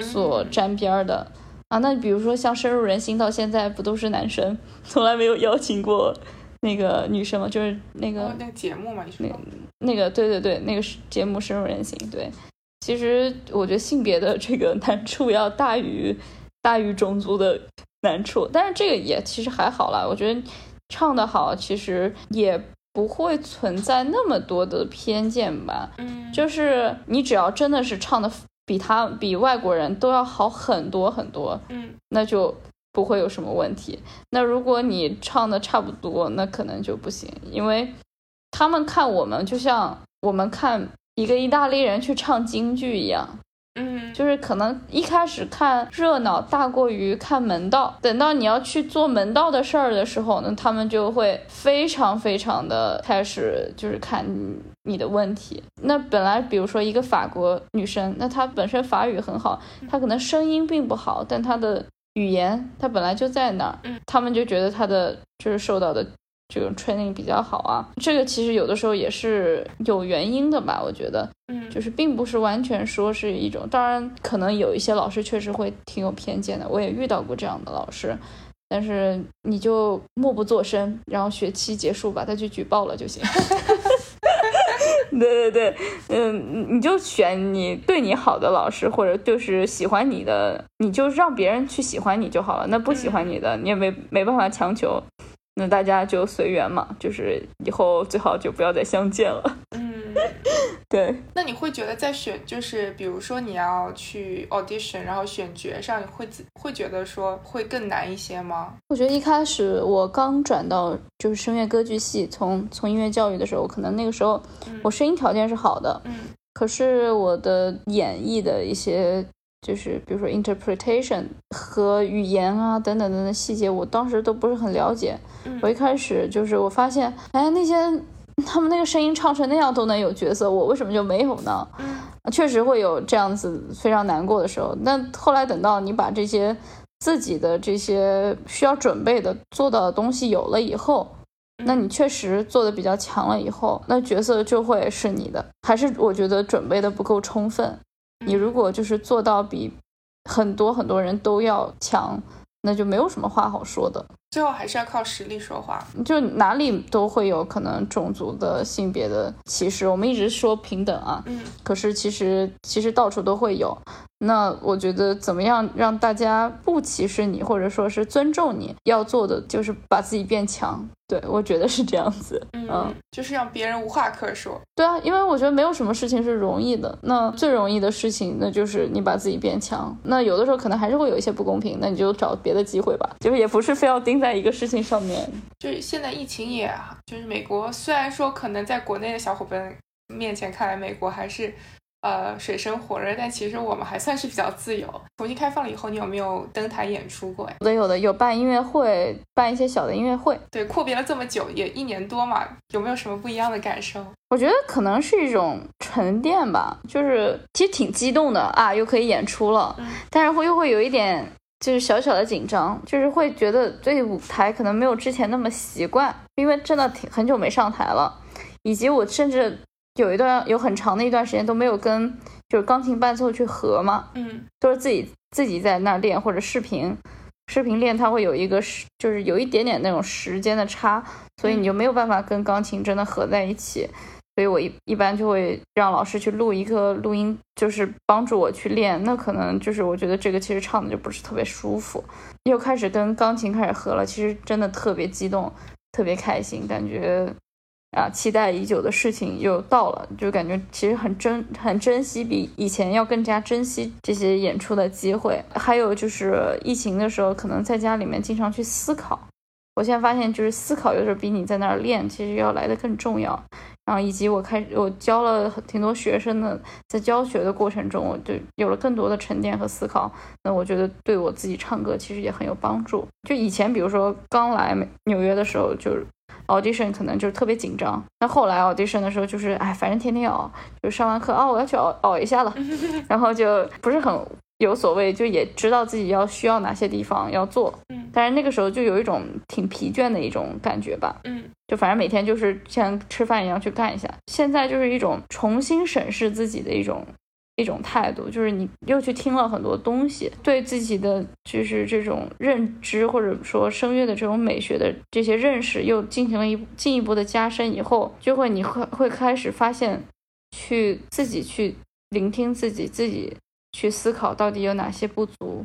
所沾边的。啊，那比如说像深入人心，到现在不都是男生，从来没有邀请过那个女生吗？就是那个那个节目嘛，你说那那个对对对，那个节目深入人心。对，其实我觉得性别的这个难处要大于大于种族的难处，但是这个也其实还好啦。我觉得唱的好，其实也不会存在那么多的偏见吧。嗯，就是你只要真的是唱的。比他比外国人都要好很多很多，嗯，那就不会有什么问题。那如果你唱的差不多，那可能就不行，因为他们看我们就像我们看一个意大利人去唱京剧一样，嗯，就是可能一开始看热闹大过于看门道，等到你要去做门道的事儿的时候呢，他们就会非常非常的开始就是看你的问题。那本来比如说一个法国女生，那她本身法语很好，她可能声音并不好，但她的语言她本来就在那儿，他们就觉得她的就是受到的。这种 training 比较好啊，这个其实有的时候也是有原因的吧，我觉得，嗯，就是并不是完全说是一种，当然可能有一些老师确实会挺有偏见的，我也遇到过这样的老师，但是你就默不作声，然后学期结束把他去举报了就行。对对对，嗯，你就选你对你好的老师，或者就是喜欢你的，你就让别人去喜欢你就好了。那不喜欢你的，你也没没办法强求。那大家就随缘嘛，就是以后最好就不要再相见了。嗯，对。那你会觉得在选，就是比如说你要去 audition，然后选角上，你会会觉得说会更难一些吗？我觉得一开始我刚转到就是声乐歌剧系，从从音乐教育的时候，可能那个时候我声音条件是好的，嗯，可是我的演绎的一些。就是比如说 interpretation 和语言啊等等等等细节，我当时都不是很了解。我一开始就是我发现，哎，那些他们那个声音唱成那样都能有角色，我为什么就没有呢？确实会有这样子非常难过的时候。那后来等到你把这些自己的这些需要准备的做到的东西有了以后，那你确实做的比较强了以后，那角色就会是你的。还是我觉得准备的不够充分。你如果就是做到比很多很多人都要强，那就没有什么话好说的。最后还是要靠实力说话。就哪里都会有可能种族的、性别的歧视。我们一直说平等啊，嗯，可是其实其实到处都会有。那我觉得怎么样让大家不歧视你，或者说是尊重你？要做的就是把自己变强。对我觉得是这样子，嗯，就是让别人无话可说。对啊，因为我觉得没有什么事情是容易的。那最容易的事情，那就是你把自己变强。那有的时候可能还是会有一些不公平，那你就找别的机会吧。就是也不是非要盯在一个事情上面。就是现在疫情也，就是美国虽然说可能在国内的小伙伴面前看来，美国还是。呃，水深火热，但其实我们还算是比较自由。重新开放了以后，你有没有登台演出过呀？有的，有的，有办音乐会，办一些小的音乐会。对，阔别了这么久，也一年多嘛，有没有什么不一样的感受？我觉得可能是一种沉淀吧，就是其实挺激动的啊，又可以演出了，但是会又会有一点就是小小的紧张，就是会觉得对舞台可能没有之前那么习惯，因为真的挺很久没上台了，以及我甚至。有一段有很长的一段时间都没有跟就是钢琴伴奏去合嘛，嗯，都是自己自己在那练或者视频视频练，它会有一个时就是有一点点那种时间的差，所以你就没有办法跟钢琴真的合在一起，所以我一一般就会让老师去录一个录音，就是帮助我去练，那可能就是我觉得这个其实唱的就不是特别舒服，又开始跟钢琴开始合了，其实真的特别激动，特别开心，感觉。啊，期待已久的事情又到了，就感觉其实很珍很珍惜，比以前要更加珍惜这些演出的机会。还有就是疫情的时候，可能在家里面经常去思考。我现在发现，就是思考有时候比你在那儿练，其实要来的更重要。然后以及我开始我教了挺多学生的，在教学的过程中，我就有了更多的沉淀和思考。那我觉得对我自己唱歌其实也很有帮助。就以前比如说刚来纽约的时候，就是。audition 可能就是特别紧张，那后来 audition 的时候就是，哎，反正天天熬，就上完课，哦，我要去熬熬一下了，然后就不是很有所谓，就也知道自己要需要哪些地方要做，嗯，但是那个时候就有一种挺疲倦的一种感觉吧，嗯，就反正每天就是像吃饭一样去干一下，现在就是一种重新审视自己的一种。一种态度，就是你又去听了很多东西，对自己的就是这种认知，或者说声乐的这种美学的这些认识，又进行了一进一步的加深以后，就会你会会开始发现，去自己去聆听自己，自己去思考到底有哪些不足，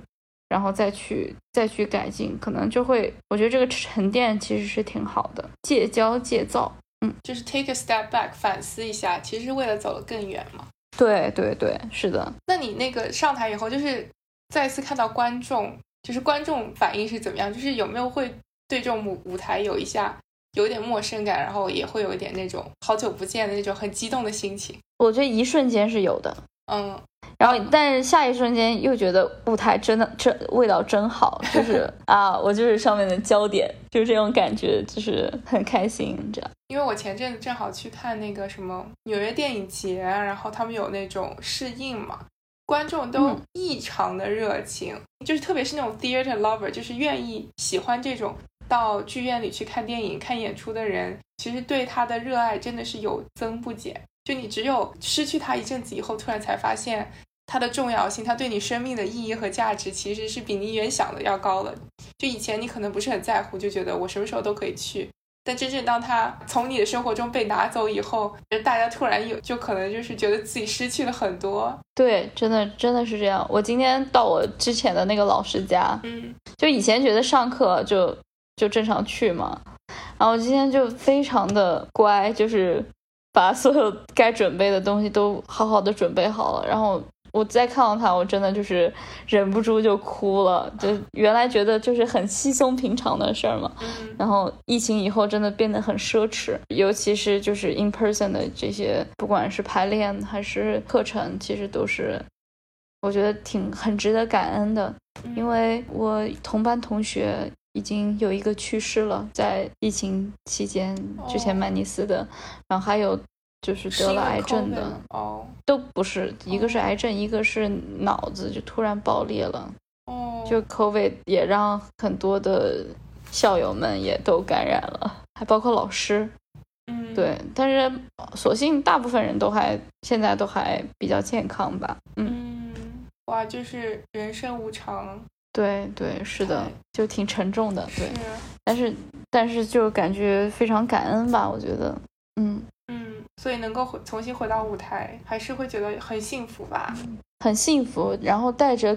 然后再去再去改进，可能就会，我觉得这个沉淀其实是挺好的，戒骄戒躁，嗯，就是 take a step back 反思一下，其实是为了走得更远嘛。对对对，是的。那你那个上台以后，就是再次看到观众，就是观众反应是怎么样？就是有没有会对这种舞舞台有一下有点陌生感，然后也会有一点那种好久不见的那种很激动的心情？我觉得一瞬间是有的，嗯，然后但是下一瞬间又觉得舞台真的这味道真好，就是 啊，我就是上面的焦点，就是这种感觉，就是很开心这样。因为我前阵子正好去看那个什么纽约电影节，然后他们有那种试映嘛，观众都嗯异常的热情，就是特别是那种 theater lover，就是愿意喜欢这种到剧院里去看电影、看演出的人，其实对他的热爱真的是有增不减。就你只有失去它一阵子以后，突然才发现它的重要性，它对你生命的意义和价值，其实是比你原想的要高了。就以前你可能不是很在乎，就觉得我什么时候都可以去，但真正当它从你的生活中被拿走以后，就大家突然有就可能就是觉得自己失去了很多。对，真的真的是这样。我今天到我之前的那个老师家，嗯就以前觉得上课就就正常去嘛，然后今天就非常的乖，就是把所有该准备的东西都好好的准备好了。然后我再看到他，我真的就是忍不住就哭了。就原来觉得就是很稀松平常的事儿嘛，嗯然后疫情以后真的变得很奢侈，尤其是就是 in person 的这些，不管是排练还是课程，其实都是我觉得挺很值得感恩的。因为我同班同学已经有一个去世了，在疫情期间，之前哦曼尼斯的，然后还有就是得了癌症的，哦。都不是，一个是癌症，一个是脑子就突然爆裂了。哦，就 COVID 也让很多的校友们也都感染了，还包括老师。嗯。对，但是所幸大部分人都还现在都还比较健康吧。嗯，嗯。哇，就是人生无常，对对，是的，就挺沉重的。对是，但是但是就感觉非常感恩吧，我觉得。嗯，嗯，所以能够回重新回到舞台，还是会觉得很幸福吧。很幸福，然后带着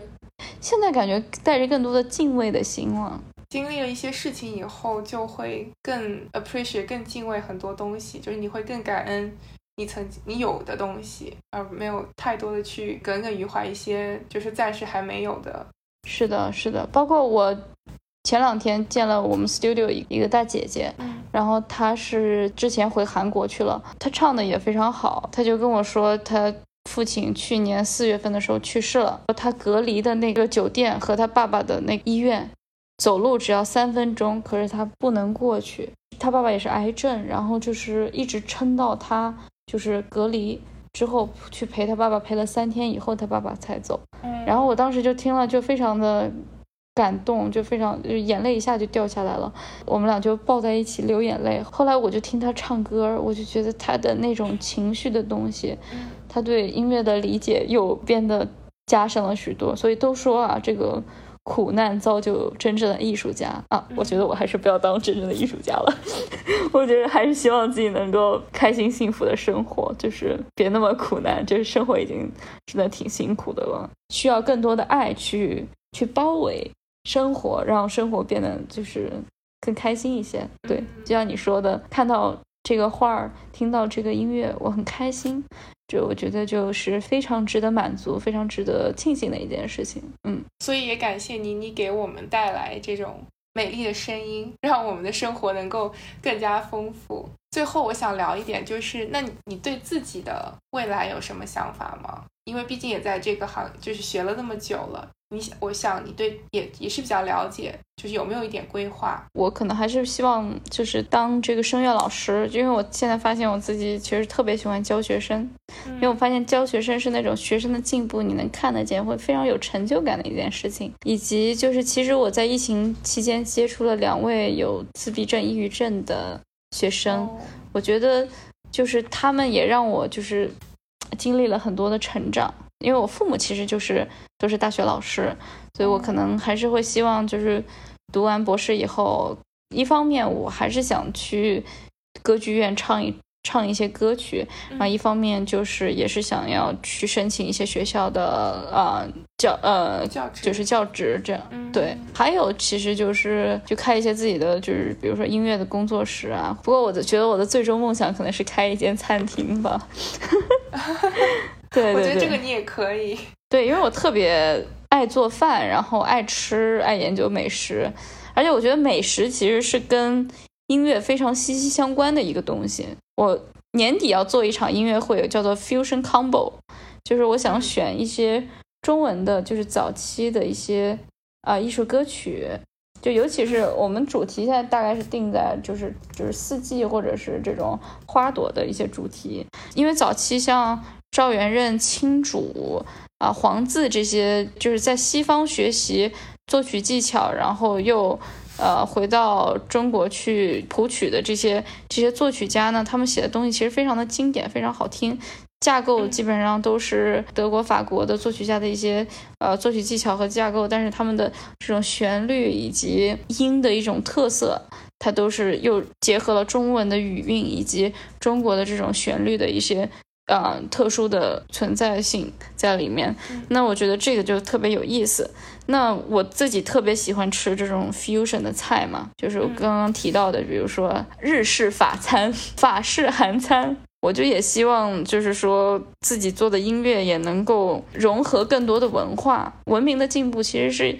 现在感觉带着更多的敬畏的心了。经历了一些事情以后，就会更 appreciate、更敬畏很多东西，就是你会更感恩你曾经你有的东西，而没有太多的去耿耿于怀一些就是暂时还没有的。是的，是的，包括我前两天见了我们 studio 一一个大姐姐，嗯然后她是之前回韩国去了，她唱的也非常好，她就跟我说她。父亲去年四月份的时候去世了，她隔离的那个酒店和她爸爸的那个医院，走路只要三分钟，可是她不能过去。她爸爸也是癌症，然后就是一直撑到她就是隔离之后去陪他爸爸，陪了三天以后，他爸爸才走。嗯，然后我当时就听了，就非常的感动，就非常就眼泪一下就掉下来了。我们俩就抱在一起流眼泪。后来我就听他唱歌，我就觉得他的那种情绪的东西，嗯他对音乐的理解又变得加深了许多。所以都说啊，这个苦难造就真正的艺术家啊。我觉得我还是不要当真正的艺术家了。我觉得还是希望自己能够开心幸福的生活，就是别那么苦难，就是生活已经真的挺辛苦的了，需要更多的爱去去包围生活，让生活变得就是更开心一些。对，就像你说的，看到这个画儿，听到这个音乐，我很开心。就我觉得就是非常值得满足、非常值得庆幸的一件事情。嗯，所以也感谢妮妮给我们带来这种美丽的声音，让我们的生活能够更加丰富。最后，我想聊一点，就是那你对自己的未来有什么想法吗？因为毕竟也在这个行，就是学了那么久了，你想，我想你对也也是比较了解，就是有没有一点规划？我可能还是希望就是当这个声乐老师，因为我现在发现我自己其实特别喜欢教学生，因为我发现教学生是那种学生的进步你能看得见，会非常有成就感的一件事情。以及就是其实我在疫情期间接触了两位有自闭症、抑郁症的学生，哦我觉得就是他们也让我就是经历了很多的成长，因为我父母其实就是都是大学老师，所以我可能还是会希望就是读完博士以后，一方面我还是想去歌剧院唱一唱一些歌曲，然后一方面就是也是想要去申请一些学校的呃教呃教职就是教职这样。嗯对，还有其实就是就开一些自己的，就是比如说音乐的工作室啊。不过我的觉得我的最终梦想可能是开一间餐厅吧。对对对，我觉得这个你也可以。对，因为我特别爱做饭，然后爱吃，爱研究美食，而且我觉得美食其实是跟音乐非常息息相关的一个东西。我年底要做一场音乐会，叫做 Fusion Combo，就是我想选一些中文的，就是早期的一些啊艺术歌曲，就尤其是我们主题现在大概是定在就是就是四季或者是这种花朵的一些主题，因为早期像赵元任、青主啊、黄自这些，就是在西方学习作曲技巧，然后又。呃，回到中国去谱曲的这些这些作曲家呢，他们写的东西其实非常的经典，非常好听，架构基本上都是德国、法国的作曲家的一些呃作曲技巧和架构，但是他们的这种旋律以及音的一种特色，它都是又结合了中文的语韵以及中国的这种旋律的一些。呃，特殊的存在性在里面，那我觉得这个就特别有意思。那我自己特别喜欢吃这种 fusion 的菜嘛，就是我刚刚提到的，比如说日式法餐、法式韩餐，我就也希望就是说自己做的音乐也能够融合更多的文化，文明的进步其实是。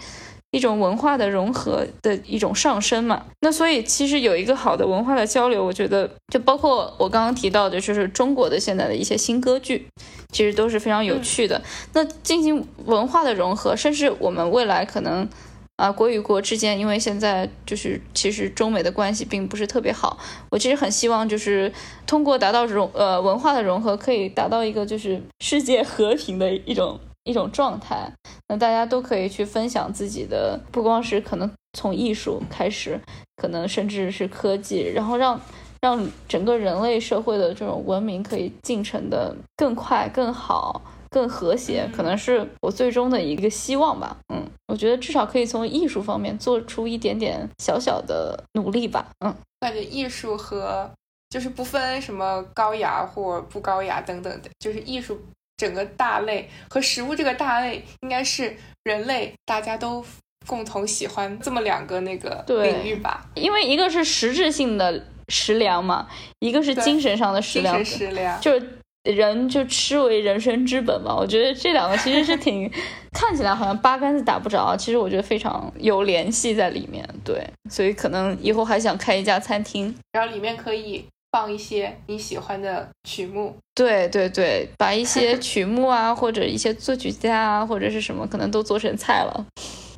一种文化的融合的一种上升嘛，那所以其实有一个好的文化的交流，我觉得就包括我刚刚提到的，就是中国的现在的一些新歌剧，其实都是非常有趣的。那进行文化的融合，甚至我们未来可能啊国与国之间，因为现在就是其实中美的关系并不是特别好，我其实很希望就是通过达到融呃文化的融合，可以达到一个就是世界和平的一种。一种状态，那大家都可以去分享自己的，不光是可能从艺术开始，可能甚至是科技，然后让让整个人类社会的这种文明可以进程的更快、更好、更和谐，可能是我最终的一个希望吧。嗯，我觉得至少可以从艺术方面做出一点点小小的努力吧。嗯，感觉艺术和就是不分什么高雅或不高雅等等的，就是艺术。整个大类和食物这个大类，应该是人类大家都共同喜欢这么两个那个领域吧？因为一个是实质性的食粮嘛，一个是精神上的食粮。食粮就是人就吃为人生之本嘛。我觉得这两个其实是挺 看起来好像八竿子打不着，其实我觉得非常有联系在里面。对，所以可能以后还想开一家餐厅，然后里面可以。放一些你喜欢的曲目，对对对，把一些 曲目啊，或者一些作曲家啊，或者是什么，可能都做成菜了。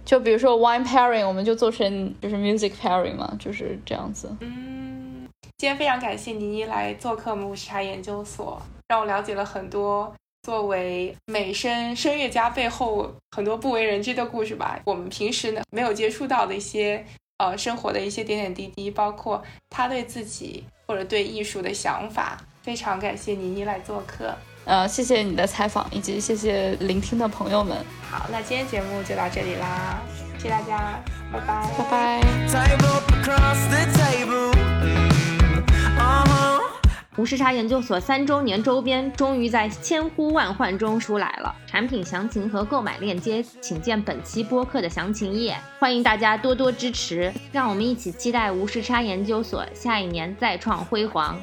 就比如说 wine pairing，我们就做成就是 music pairing 嘛，就是这样子。嗯，今天非常感谢倪妮来做客木茶研究所，让我了解了很多作为美声声乐家背后很多不为人知的故事吧。我们平时呢没有接触到的一些呃生活的一些点点滴滴，包括他对自己。或者对艺术的想法，非常感谢倪妮来做客。呃，谢谢你的采访，以及谢谢聆听的朋友们。好，那今天节目就到这里啦，谢谢大家，拜拜，拜拜。吴时差研究所三周年周边终于在千呼万唤中出来了，产品详情和购买链接请见本期播客的详情页，欢迎大家多多支持，让我们一起期待吴时差研究所下一年再创辉煌。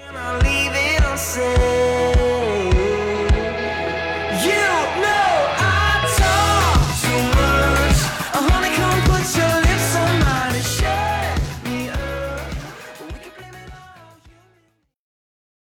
you